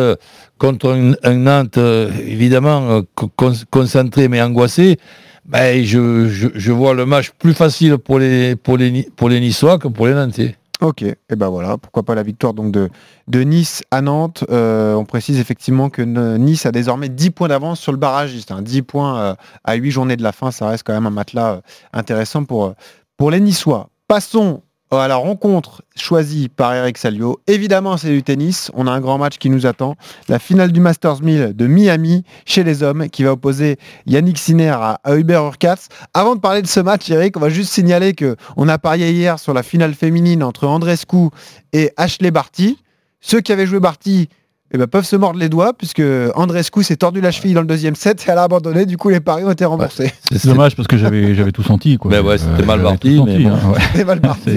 contre un, Nantes, évidemment, co- con- concentré mais angoissé, ben, je, je, vois le match plus facile pour les, pour les, pour les Niçois que pour les Nantais. Ok, et ben voilà, pourquoi pas la victoire donc de, de Nice à Nantes. Euh, on précise effectivement que Nice a désormais 10 points d'avance sur le barragiste. hein. 10 points euh, à 8 journées de la fin, ça reste quand même un matelas euh, intéressant pour, pour les Niçois. Passons à la rencontre choisie par Eric Salio. Évidemment, c'est du tennis. On a un grand match qui nous attend. La finale du Masters 1000 de Miami chez les hommes qui va opposer Yannick Sinner à, Hubert Hurkacz. Avant de parler de ce match, Eric, on va juste signaler que on a parié hier sur la finale féminine entre Andrescu et Ashley Barty. Ceux qui avaient joué Barty eh ben, peuvent se mordre les doigts puisque Andrescu s'est tordu la cheville dans le deuxième set et elle a abandonné. Du coup, les paris ont été remboursés. C'est dommage parce que j'avais j'avais tout senti. Quoi. Ben ouais, c'était mal parti, tout mais senti, bon. hein, ouais. Mal parti.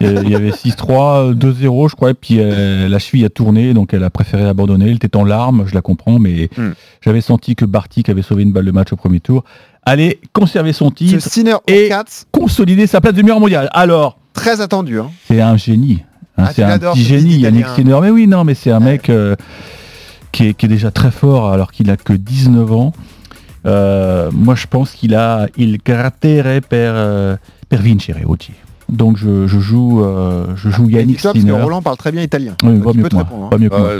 Il y avait 6-3, 2-0 je crois, et puis euh, la cheville a tourné, donc elle a préféré abandonner. Elle était en larmes, je la comprends, mais Hmm. j'avais senti que Bartik avait sauvé une balle de match au premier tour. Allez, conserver son titre et consolider sa place de meilleur mondial. Alors, très attendu. hein. c'est un génie. Hein, Ah, c'est un petit génie, Yannick. Sinner. Mais oui, non, mais c'est un mec euh, qui, est, qui est déjà très fort alors qu'il a que 19 ans. Euh, moi, je pense qu'il a il carattere per, euh, per vincere oggi. Donc, je, je joue, euh, je joue Et Yannick dis-toi, parce que Sinner. Roland parle très bien italien. Oui, pas mieux que moi. hein. Pas mieux que Ah moi.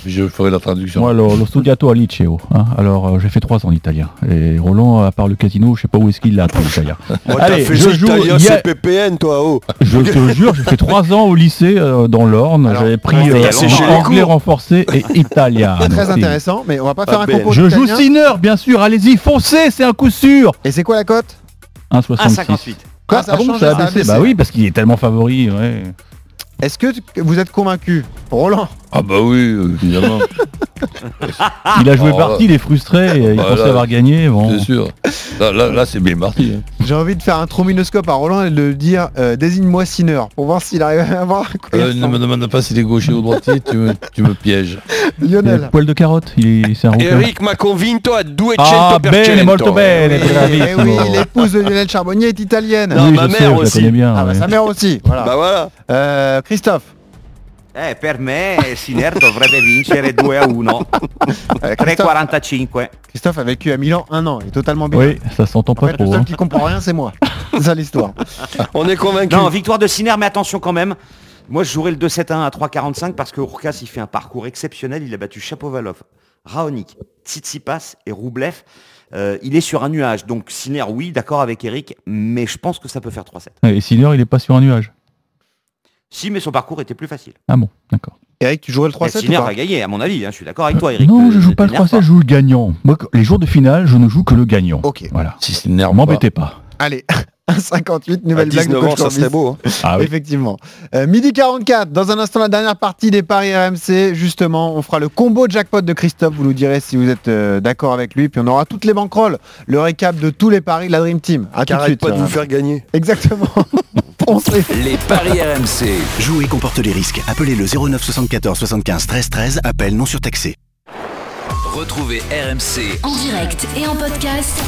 je ferai la traduction. Moi, lo, lo studiato al liceo. hein. Alors, euh, j'ai fait trois ans d'italien. Et Roland, à part le casino, je sais pas où est-ce qu'il l'a, l'italien. Moi, t'as Allez, fait je joue. italien, il y a- c'est PPN, toi, oh. Je te jure, j'ai fait trois ans au lycée euh, dans l'Orne. Alors, J'avais pris euh, anglais renforcé et italien. Très intéressant, mais on va pas faire Ah un concours Je joue. Sinner, bien sûr. Allez-y, foncez, c'est un coup sûr. Et c'est quoi la cote? 1,66. 1,58. Quoi, Ah, ça a bon, changé, ça a ça a baissé. baissé. Bah oui, parce qu'il est tellement favori. Ouais. Est-ce que vous êtes convaincu? Roland? Ah bah oui, évidemment, Il a joué Oh, parti, il est frustré, et il bah, pensait là, avoir gagné. Bon. c'est sûr. Là, là, là, c'est bien parti. hein. J'ai envie de faire un trombinoscope à Roland et de lui dire euh, désigne-moi Sinner pour voir s'il arrive à avoir un coup. Euh, ne me demande pas s'il est gaucher ou droitier, tu me, tu me pièges. Il a le Lionel. poil de carotte, il est- c'est un rouquin. Eric m'a convinto a 200 Ah, per bene, molto bene, Eh oui, l'épouse de Lionel Charbonnier est italienne. Non, Oui, ma mère sais, aussi. bien. Ah bah sa mère aussi. Voilà. Bah voilà. Euh, Christophe. Eh, per me Sinner dovrebbe vincere 2 a 1. Euh, Christophe, 3,45. Christophe a vécu à Milan un an. Il est totalement bien. Oui, ça s'entend En pas fait, le trop. seul hein. qui comprend rien, c'est moi. C'est ça l'histoire. On est convaincu. Non, victoire de Siner, mais attention quand même. Moi, je jouerai le 2-7-1 à 3,45 parce que Urkas, il fait un parcours exceptionnel. Il a battu Chapovalov, Raonic, Tsitsipas et Roublev. Euh, il est sur un nuage. Donc, Siner, oui, d'accord avec Eric, mais je pense que ça peut faire 3-7. Et Sinner, il est pas sur un nuage. Si, mais son parcours était plus facile. Ah bon, d'accord. Eric, tu jouerais le Et 3-7 ou Sinner va gagner, à mon avis. hein, je suis d'accord avec toi, Eric. Non, Euh, je joue ne pas le t'énerve 3 je joue le gagnant. Moi, les jours de finale, je ne joue que le gagnant. Ok. Voilà. Si c'est nerf, M'embêtez pas. Allez, 1,58, À nouvelle blague de 19 ans, coach ça serait beau. hein. Ah oui. Effectivement. Euh, midi 44, dans un instant la dernière partie des paris RMC. Justement, on fera le combo jackpot de Christophe. Vous nous direz si vous êtes euh, d'accord avec lui. Puis on aura toutes les banquerolles, le récap de tous les paris de la Dream Team. À tout de suite. pas de vous faire gagner. Exactement. Les paris RMC. Jouer comporte les risques. Appelez le 09 74 75 13 13. Appel non surtaxé. Retrouvez RMC En direct et en podcast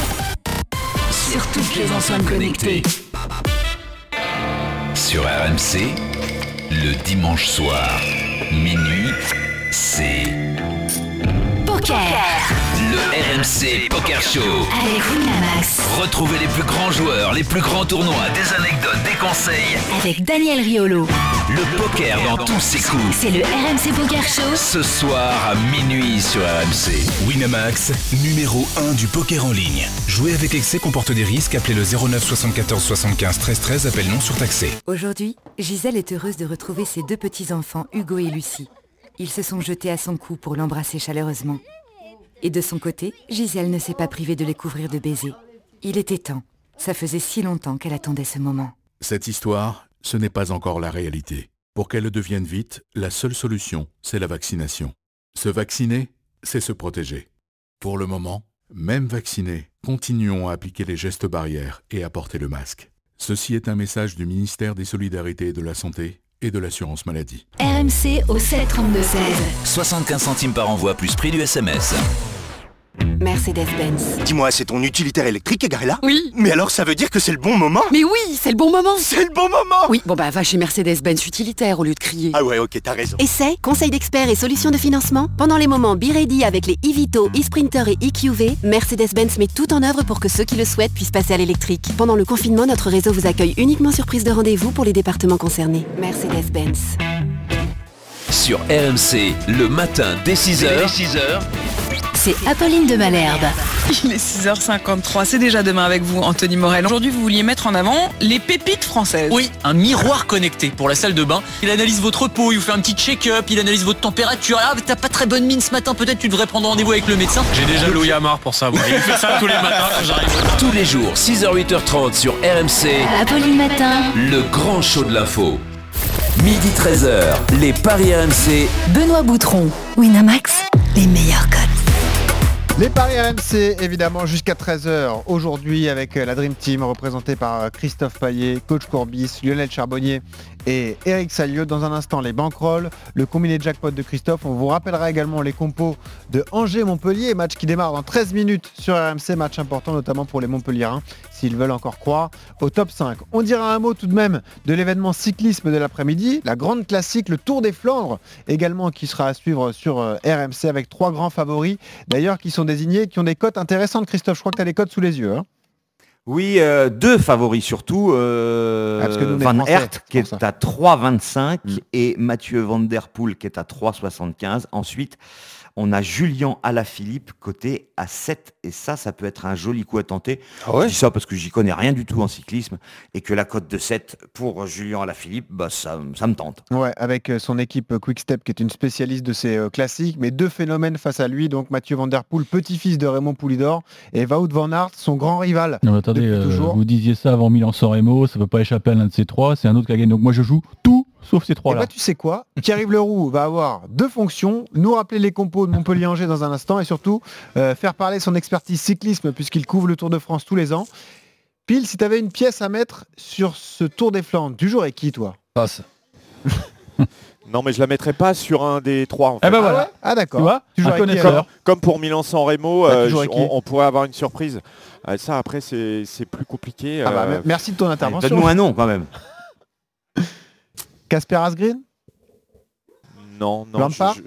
sur toutes les enceintes connectées. sur RMC. Le dimanche soir, minuit, c'est Poker le RMC Poker Show. avec Winamax. Retrouvez les plus grands joueurs, les plus grands tournois, des anecdotes, des conseils. Avec Daniel Riolo. Le poker dans tous ses coups. C'est le RMC Poker Show Ce soir à minuit sur RMC. Winamax, numéro 1 du poker en ligne. Jouer avec excès comporte des risques. Appelez le 09 74 75 13 13. Appel non surtaxé. Aujourd'hui, Gisèle est heureuse de retrouver ses deux petits-enfants, Hugo et Lucie. Ils se sont jetés à son cou pour l'embrasser chaleureusement. Et de son côté, Gisèle ne s'est pas privée de les couvrir de baisers. Il était temps. Ça faisait si longtemps qu'elle attendait ce moment. Cette histoire, ce n'est pas encore la réalité. Pour qu'elle le devienne vite, la seule solution, c'est la vaccination. Se vacciner, c'est se protéger. Pour le moment, même vaccinés, continuons à appliquer les gestes barrières et à porter le masque. Ceci est un message du ministère des Solidarités et de la Santé et de l'Assurance Maladie. RMC au 732-16. 75 centimes par envoi plus prix du SMS. Mercedes-Benz. Dis-moi, c'est ton utilitaire électrique qui est garé là Oui. Mais alors ça veut dire que c'est le bon moment Mais oui, c'est le bon moment. C'est le bon moment Oui, bon bah va chez Mercedes-Benz utilitaire au lieu de crier. Ah ouais, ok, t'as raison. Essais, conseils d'experts et solutions de financement Pendant les moments Be Ready avec les e-Vito, e-Sprinter et e-QV, Mercedes-Benz met tout en œuvre pour que ceux qui le souhaitent puissent passer à l'électrique. Pendant le confinement, notre réseau vous accueille uniquement sur prise de rendez-vous pour les départements concernés. Mercedes-Benz. Sur RMC, le matin dès 6h. 6h. C'est Apolline de Malherbe. Il est 6h53, c'est déjà demain avec vous, Anthony Morel. Aujourd'hui, vous vouliez mettre en avant les pépites françaises. Oui, un miroir connecté pour la salle de bain. Il analyse votre peau, il vous fait un petit check-up, il analyse votre température. Ah, mais t'as pas très bonne mine ce matin, peut-être tu devrais prendre rendez-vous avec le médecin. J'ai déjà Louis Amar pour ça. moi. Il fait ça tous les matins quand j'arrive. Tous les jours, 6h, 8h30 sur RMC. Apolline Matin. Le grand show de l'info. Midi 13h, les paris RMC. Benoît Boutron. Winamax, les meilleurs codes. Les paris RMC, évidemment, jusqu'à 13h aujourd'hui avec euh, la Dream Team représentée par euh, Christophe Paillet, coach Courbis, Lionel Charbonnier et Eric Salieu. Dans un instant, les banquerolles, le combiné jackpot de Christophe. On vous rappellera également les compos de Angers-Montpellier, match qui démarre dans 13 minutes sur RMC, match important notamment pour les Montpelliérains s'ils veulent encore croire au top 5. On dira un mot tout de même de l'événement cyclisme de l'après-midi, la grande classique, le Tour des Flandres, également qui sera à suivre sur euh, RMC avec trois grands favoris, d'ailleurs qui sont désignés, qui ont des cotes intéressantes. Christophe, je crois que tu as les cotes sous les yeux. hein. Oui, euh, deux favoris surtout. euh, Ah, nous, Van Aert qui est à 3,25 et Mathieu Van Der Poel qui est à 3,75. Ensuite, on a Julien Alaphilippe côté à 7 et ça, ça peut être un joli coup à tenter. Je dis ça parce que j'y connais rien du tout en cyclisme et que la cote de 7 pour Julien Alaphilippe, bah, ça, ça me tente. Ouais, avec euh, son équipe euh, Quickstep qui est une spécialiste de ces euh, classiques, mais deux phénomènes face à lui, donc Mathieu Van Der Poel, petit-fils de Raymond Poulidor, et Wout Van Aert, son grand rival. Non, mais attendez, euh, vous disiez ça avant Milan-San Remo, ça peut pas échapper à l'un de ces trois, c'est un autre qui a gagné. Donc moi je joue tout sauf ces Et trois-là. bah tu sais quoi? Pierre-Yves Leroux va avoir deux fonctions, nous rappeler les compos de Montpellier-Angers dans un instant et surtout euh, faire parler son expertise cyclisme puisqu'il couvre le Tour de France tous les ans. Pile, si tu avais une pièce à mettre sur ce Tour des Flandres, tu jouerais qui toi? Passe. Non, mais je la mettrais pas sur un des trois. En Eh ben voilà. Ah, d'accord. Tu vois Tu Un connaisseur. Comme pour Milan-San Remo, Bah, euh, on, on pourrait avoir une surprise. Euh, ça, après, c'est plus compliqué. Ah bah, me- merci de ton intervention. Donne-nous un nom quand même. Casper Asgreen? Non, non. Lampard? je-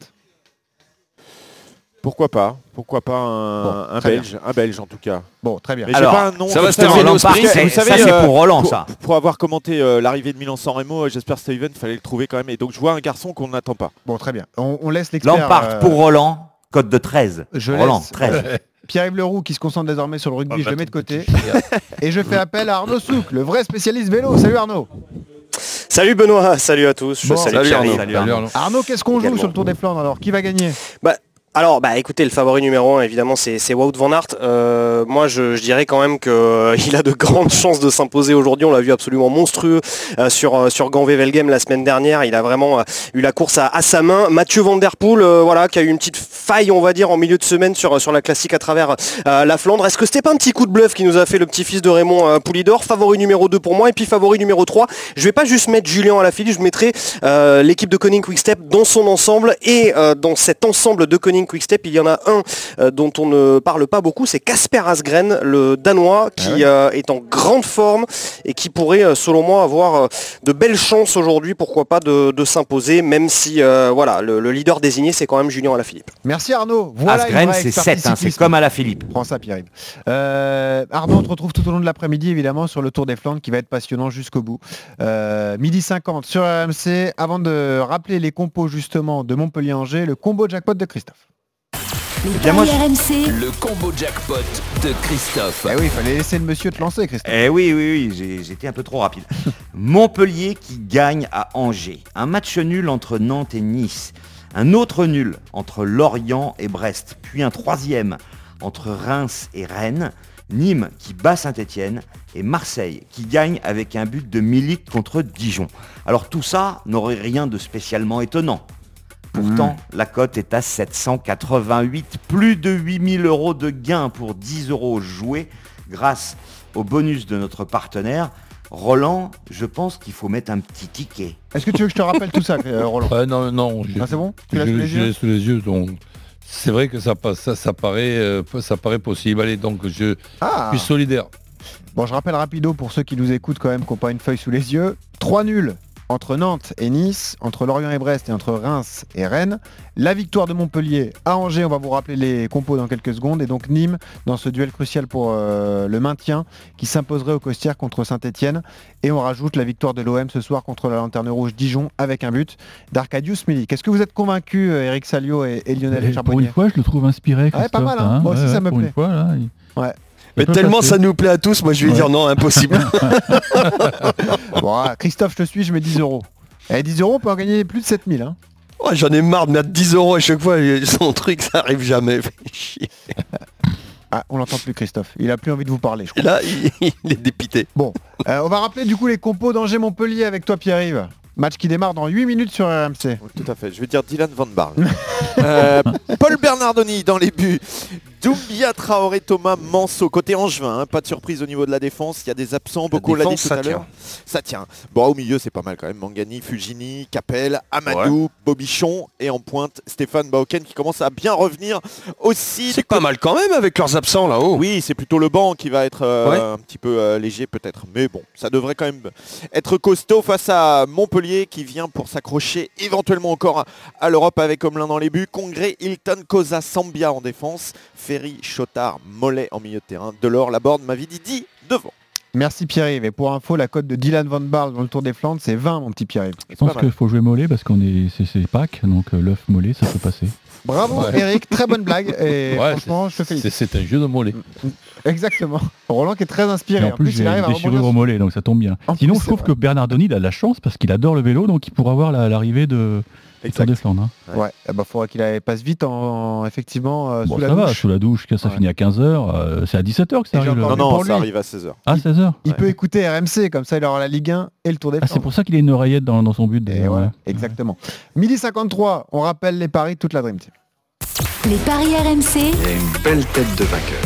Pourquoi pas Pourquoi pas un, Bon, un très Belge, un Belge en tout cas. Bon, très bien. Mais j'ai Alors, pas un nom. ça va se terminer au sprint. C'est- vous ça, savez, c'est euh, pour Roland, pour, ça. Pour avoir commenté euh, l'arrivée de Milan-San Remo, euh, j'espère Steven, fallait le trouver quand même. Et donc je vois un garçon qu'on n'attend pas. Bon, très bien. On, on laisse l'expert. Lampard euh, pour Roland, code de 13. Je Roland, laisse 13. Pierre-Yves Leroux qui se concentre désormais sur le rugby, Ah, je le bah, mets de côté. Et je fais appel à Arnaud Souk, le vrai spécialiste vélo. Salut Arnaud. Salut Benoît, salut à tous. Je Bon. salue Salut. Arnaud. Salut, Salut, Arnaud. Arnaud. Qu'est-ce qu'on joue sur le Tour des Flandres alors? Qui va gagner? Bah, alors, bah écoutez, le favori numéro un, évidemment, c'est Wout van Aert. Euh, moi, je, dirais quand même qu'il a de grandes chances de s'imposer aujourd'hui. On l'a vu absolument monstrueux euh, sur euh, sur Gand-Wevelgem la semaine dernière. Il a vraiment euh, eu la course à, sa main. Mathieu Van Der Poel, euh, voilà, qui a eu une petite faille, on va dire, en milieu de semaine sur la classique à travers euh, la Flandre. Est-ce que c'était pas un petit coup de bluff qui nous a fait le petit-fils de Raymond euh, Poulidor? Favori numéro 2 pour moi et puis favori numéro 3. Je vais pas juste mettre Julien à la file, je mettrai euh, l'équipe de Koning Quickstep dans son ensemble et euh, dans cet ensemble de Koning Quickstep, il y en a un euh, dont on ne parle pas beaucoup, c'est Casper Asgren, le Danois, qui euh, est en grande forme et qui pourrait, euh, selon moi, avoir de belles chances aujourd'hui, pourquoi pas, de, de s'imposer, même si euh, voilà, le, le leader désigné, c'est quand même Julien Alaphilippe. Merci Arnaud. Voilà Asgren, c'est expertise 7, hein, c'est comme à la Philippe. Prends ça Pierre-Yves. Euh, Arnaud, on te retrouve tout au long de l'après-midi évidemment sur le Tour des Flandres qui va être passionnant jusqu'au bout. Euh, midi 50 sur RMC. Avant de rappeler les compos justement de Montpellier-Angers, le combo jackpot de Christophe. Les bien, moi, paris RMC, Le combo jackpot de Christophe. Eh oui, il fallait laisser le monsieur te lancer Christophe. Eh oui, oui, oui, j'ai- j'étais un peu trop rapide. Montpellier qui gagne à Angers. Un match nul entre Nantes et Nice. Un autre nul entre Lorient et Brest. Puis un troisième entre Reims et Rennes. Nîmes qui bat Saint-Étienne. Et Marseille qui gagne avec un but de Milik contre Dijon. Alors tout ça n'aurait rien de spécialement étonnant. Pourtant, la cote est à 788, plus de 8000 euros de gains pour 10 euros joués grâce au bonus de notre partenaire. Roland, je pense qu'il faut mettre un petit ticket. Est-ce que tu veux que je te rappelle tout ça, euh, Roland Ouais, non, non. je- Ah, c'est bon Tu je l'as sous les je yeux l'ai sous les yeux, donc c'est vrai que ça, passe- ça, ça paraît, euh, ça paraît possible. Allez, donc je Ah suis solidaire. Bon, je rappelle rapido pour ceux qui nous écoutent quand même, qui n'ont pas une feuille sous les yeux. 3 nuls entre Nantes et Nice, entre Lorient et Brest et entre Reims et Rennes. La victoire de Montpellier à Angers, on va vous rappeler les compos dans quelques secondes. Et donc Nîmes dans ce duel crucial pour euh, le maintien qui s'imposerait au Costières contre Saint-Etienne. Et on rajoute la victoire de l'OM ce soir contre la Lanterne Rouge Dijon avec un but d'Arcadius Milik. Est-ce que vous êtes convaincus, euh, Eric Salio et, et Lionel Et pour Charbonnier? une fois, je le trouve inspiré. Ouais, pas mal, hein. Moi aussi, ça me pour plaît. Une fois, là, il- Ouais. Mais tellement ça nous plaît à tous, moi je vais Ouais. dire non, impossible. Bon, ah, Christophe, je te suis, je mets 10 euros. Et 10 euros, on peut en gagner plus de 7000. Hein. Ouais, J'en ai marre de mettre 10 euros à chaque fois, son truc ça arrive jamais. Ah, on l'entend plus, Christophe. Il a plus envie de vous parler, je crois. là, il, il est dépité. Bon, euh, on va rappeler du coup les compos d'Angers-Montpellier avec toi, Pierre-Yves. Match qui démarre dans 8 minutes sur RMC. Tout à fait. Je vais dire Dylan Van Barle. Euh, Paul Bernardoni dans les buts. Doumbia Traoré, Thomas Manso. Côté Angevin, hein, pas de surprise au niveau de la défense. Il y a des absents, beaucoup l'a dit tout ça à l'heure. Ça tient. Bon, au milieu, c'est pas mal quand même. Mangani, Fugini, Capel, Amadou, Bobichon et en pointe Stéphane Bauken qui commence à bien revenir aussi. C'est pas mal quand même avec leurs absents là-haut. Oui, c'est plutôt le banc qui va être euh, Ouais. un petit peu euh, léger peut-être. Mais bon, ça devrait quand même être costaud face à Montpellier qui vient pour s'accrocher éventuellement encore à, à l'Europe avec comme l'un dans les buts. Congrès, Hilton, Cosa, Sambia en défense. Ferry, Chotard, Mollet en milieu de terrain. Delors, Laborde, Mavididi devant. Merci Pierre-Yves. Et pour info, la cote de Dylan Van Barle dans le Tour des Flandres, c'est 20, mon petit Pierre-Yves. Je pense qu'il faut jouer mollet parce qu'on est c'est- c'est Pâques, donc euh, l'œuf mollet, ça peut passer. Bravo Ouais. Eric, très bonne blague. Et Ouais, franchement, je te félicite. c'est un jeu de mollet. Exactement. Roland qui est très Et inspiré. en plus, j'ai il arrive une déchirure au mollet, donc ça tombe bien. En Sinon, plus, je trouve vrai. que Bernardoni, il a de la chance parce qu'il adore le vélo, donc il pourra voir la- l'arrivée de des Flandres. hein. Ouais, eh ben, faudrait qu'il passe vite en, effectivement euh, Bon, sous ça la va, douche. sous la douche, que ça Ouais. finit à 15h, c'est à 17h que ça arrive. Non, non, ça lui. arrive à 16h. Ah, 16h Il peut écouter RMC, comme ça il aura la Ligue 1 et le Tour des Ah, c'est pour ça qu'il a une oreillette dans, dans son but. Et ouais. exactement. Midi 53, on rappelle les paris de toute la Dream Team. les paris RMC, Il y a une belle tête de vainqueur.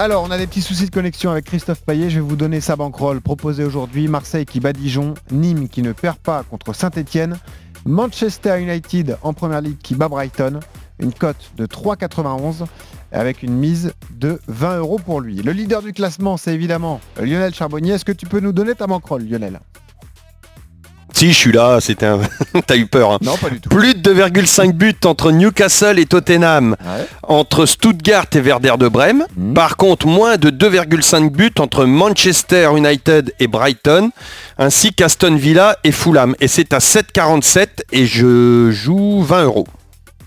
Alors, on a des petits soucis de connexion avec Christophe Payet. Je vais vous donner sa banquerolle proposée aujourd'hui. Marseille qui bat Dijon, Nîmes qui ne perd pas contre Saint-Etienne, Manchester United en première ligue qui bat Brighton. Une cote de 3,91 avec une mise de 20 euros pour lui. Le leader du classement, c'est évidemment Lionel Charbonnier. Est-ce que tu peux nous donner ta banquerolle, Lionel? Si, je suis là, c'était un... T'as eu peur. hein. Non, pas du tout. Plus de 2,5 buts entre Newcastle et Tottenham. Entre Stuttgart et Werder de Brême. Mhm. Par contre, moins de 2,5 buts entre Manchester United et Brighton. Ainsi qu'Aston Villa et Fulham. Et c'est à 7,47 et je joue 20 euros.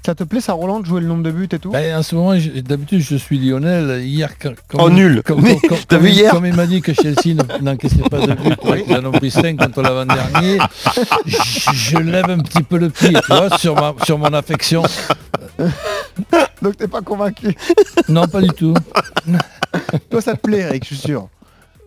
Ça te plaît ça Roland de jouer le nombre de buts et tout Ben, en ce moment, d'habitude, je suis Lionel. Hier, quand, quand- Oh, nul. Mais, vu hier Comme il m'a dit que Chelsea ne- n'encaissait pas de but, ils en ont pris 5 contre l'avant-dernier. Je, je lève un petit peu le pied, tu vois, sur, ma, sur mon affection. Donc t'es pas convaincu Non, pas du tout. Toi ça te plaît Eric, je suis sûr.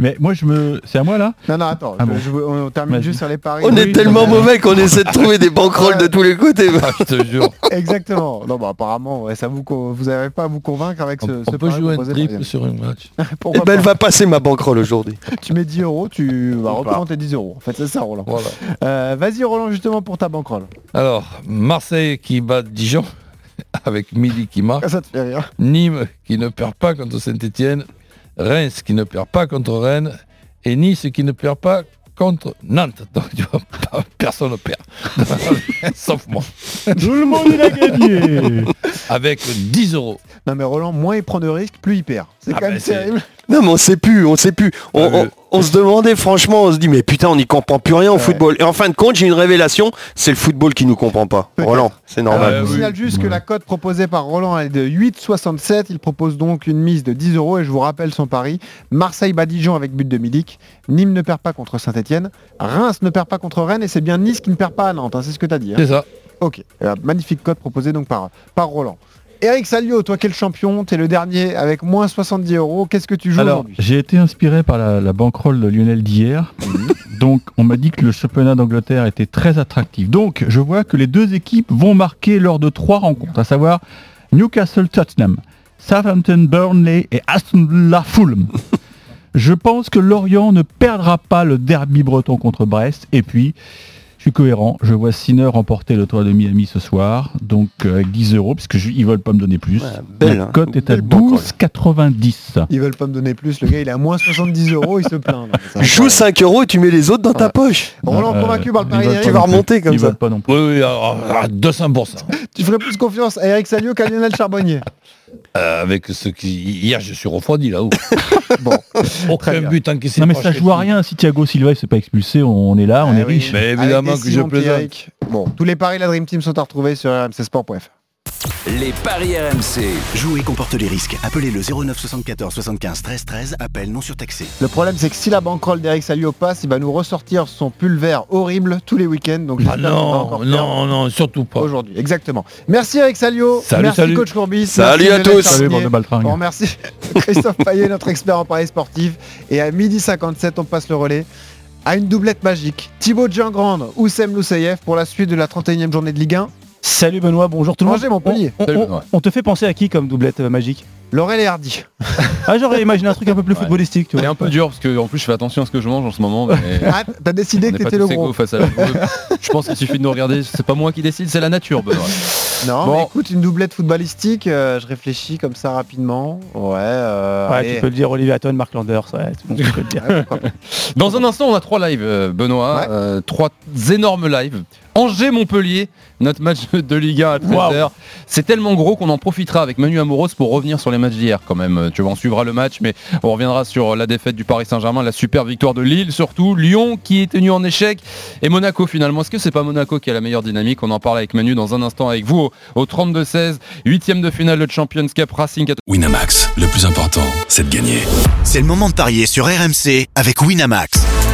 Mais moi, je me. C'est à moi là Non, non, attends, Ah je- bon. je- on termine juste sur les paris. On est tellement ça- mauvais qu'on essaie de trouver des banquerolles de tous les côtés. Ah, je te jure. Exactement. Non, bah apparemment, ouais, ça vous, vous n'avez pas à vous convaincre avec ce, On ce peut jouer un triple sur un match. Eh ben, elle va passer ma banquerolle aujourd'hui. Tu mets 10 euros, tu vas recommander 10 euros. En fait, c'est ça, Roland. Voilà. Euh, Vas-y, Roland, justement pour ta banquerolle. Alors, Marseille qui bat Dijon, avec Midi qui marque. Ça te fait rire. Nîmes qui ne perd pas contre Saint-Etienne. Reims qui ne perd pas contre Rennes. Et Nice qui ne perd pas contre Nantes. Donc, tu vois, pas- personne ne perd. Sauf moi. Tout le monde il a gagné Avec 10 euros. Non, mais Roland, moins il prend de risques, plus il perd. C'est Ah quand même ben, terrible. Non mais on sait plus, on sait plus. On, Ah, on- se demandait franchement, on se dit mais putain on n'y comprend plus rien au football. Et en fin de compte j'ai une révélation, c'est le football qui nous comprend pas. Roland, c'est Alors, normal. je vous signale juste que la cote proposée par Roland est de 8,67. Il propose donc une mise de 10 euros et je vous rappelle son pari. Marseille bat Dijon avec but de Milik. Nîmes ne perd pas contre Saint-Etienne. Reims ne perd pas contre Rennes et c'est bien Nice qui ne perd pas à Nantes. hein, c'est ce que tu as dit. hein. C'est ça. Ok. Magnifique cote proposée donc par, par Roland. Eric Salio, toi quel champion T'es le dernier avec moins 70 euros. Qu'est-ce que tu joues Alors, aujourd'hui? j'ai été inspiré par la, la banquerolle de Lionel d'hier. Donc, on m'a dit que le championnat d'Angleterre était très attractif. Donc, je vois que les deux équipes vont marquer lors de trois rencontres, à savoir Newcastle-Tottenham, Southampton-Burnley et Aston Villa-Fulham. Je pense que Lorient ne perdra pas le derby breton contre Brest. Et puis, suis cohérent. Je vois Sinner remporter le tour de Miami ce soir. Donc, euh, avec 10 euros, parce qu'ils veulent pas me donner plus. belle, La hein. cote est à Belle banquerolle. 12,90. Ils veulent pas me donner plus. Le gars il est à moins 70 euros. Il se plaint. là. Joue 5 euros et tu mets les autres dans ta poche. Roland Euh, convaincu par le ils pari. Tu vas remonter comme Ils ça. veulent pas non plus. Oui, oui, alors, à 200%. Tu ferais plus confiance à Eric Salio qu'à Lionel Charbonnier. Euh, avec ce qui... Hier, je suis refroidi là-haut. Bon. Aucun but encaissé Non mais ça joue à rien si Thiago Silva il s'est pas expulsé, on est là, on Ah est oui. riche. Mais évidemment que je plaisante. Bon, tous les paris de la Dream Team sont à retrouver sur rmcsport.fr. Les paris RMC. Jouer comporte les risques. Appelez le 09 74 75 13 13. Appel non surtaxé. Le problème, c'est que si la banquerolle d'Eric Salio passe, il va nous ressortir son pull vert horrible tous les week-ends. Donc Ah non, non, non, surtout pas. Aujourd'hui, exactement. Merci Eric Salio. Salut, merci salut. coach Courbis. Salut merci à tous. Salut, bande de baltringues. On remercie Christophe Payet, notre expert en paris sportif. Et à midi 57, on passe le relais à une doublette magique. Thibaut Giangrande, Oussem Loussaïef pour la suite de la 31e journée de Ligue 1. Salut Benoît, bonjour tout le monde. Angers Montpellier. On, on- on- on te fait penser à qui comme doublette euh, magique Laurel et Hardy. Ah j'aurais imaginé un truc un peu plus footballistique. Tu C'est un peu dur parce que en plus je fais attention à ce que je mange en ce moment. Mais... Ah, t'as décidé que t'étais le gros. face à la Je pense qu'il suffit de nous regarder. C'est pas moi qui décide, c'est la nature, Benoît. Non, Bon. mais écoute, une doublette footballistique, euh, je réfléchis comme ça rapidement. Ouais, euh, Ouais, allez. tu peux le dire Olivier Hatton, Marc Landers, ouais, tout le monde peut le dire. Dans un instant, on a trois lives, Benoît. Ouais. Euh, trois énormes lives. Angers-Montpellier, notre match de Ligue 1 à 13h. Waouh. C'est tellement gros qu'on en profitera avec Manu Amoros pour revenir sur les matchs d'hier quand même. Tu vois, on suivra le match, mais on reviendra sur la défaite du Paris Saint-Germain, la super victoire de Lille surtout, Lyon qui est tenu en échec et Monaco finalement. Est-ce que c'est pas Monaco qui a la meilleure dynamique? On en parle avec Manu dans un instant avec vous au, au 32-16, huitième de finale de Champions Cup Racing. Winamax, le plus important, c'est de gagner. C'est le moment de parier sur RMC avec Winamax.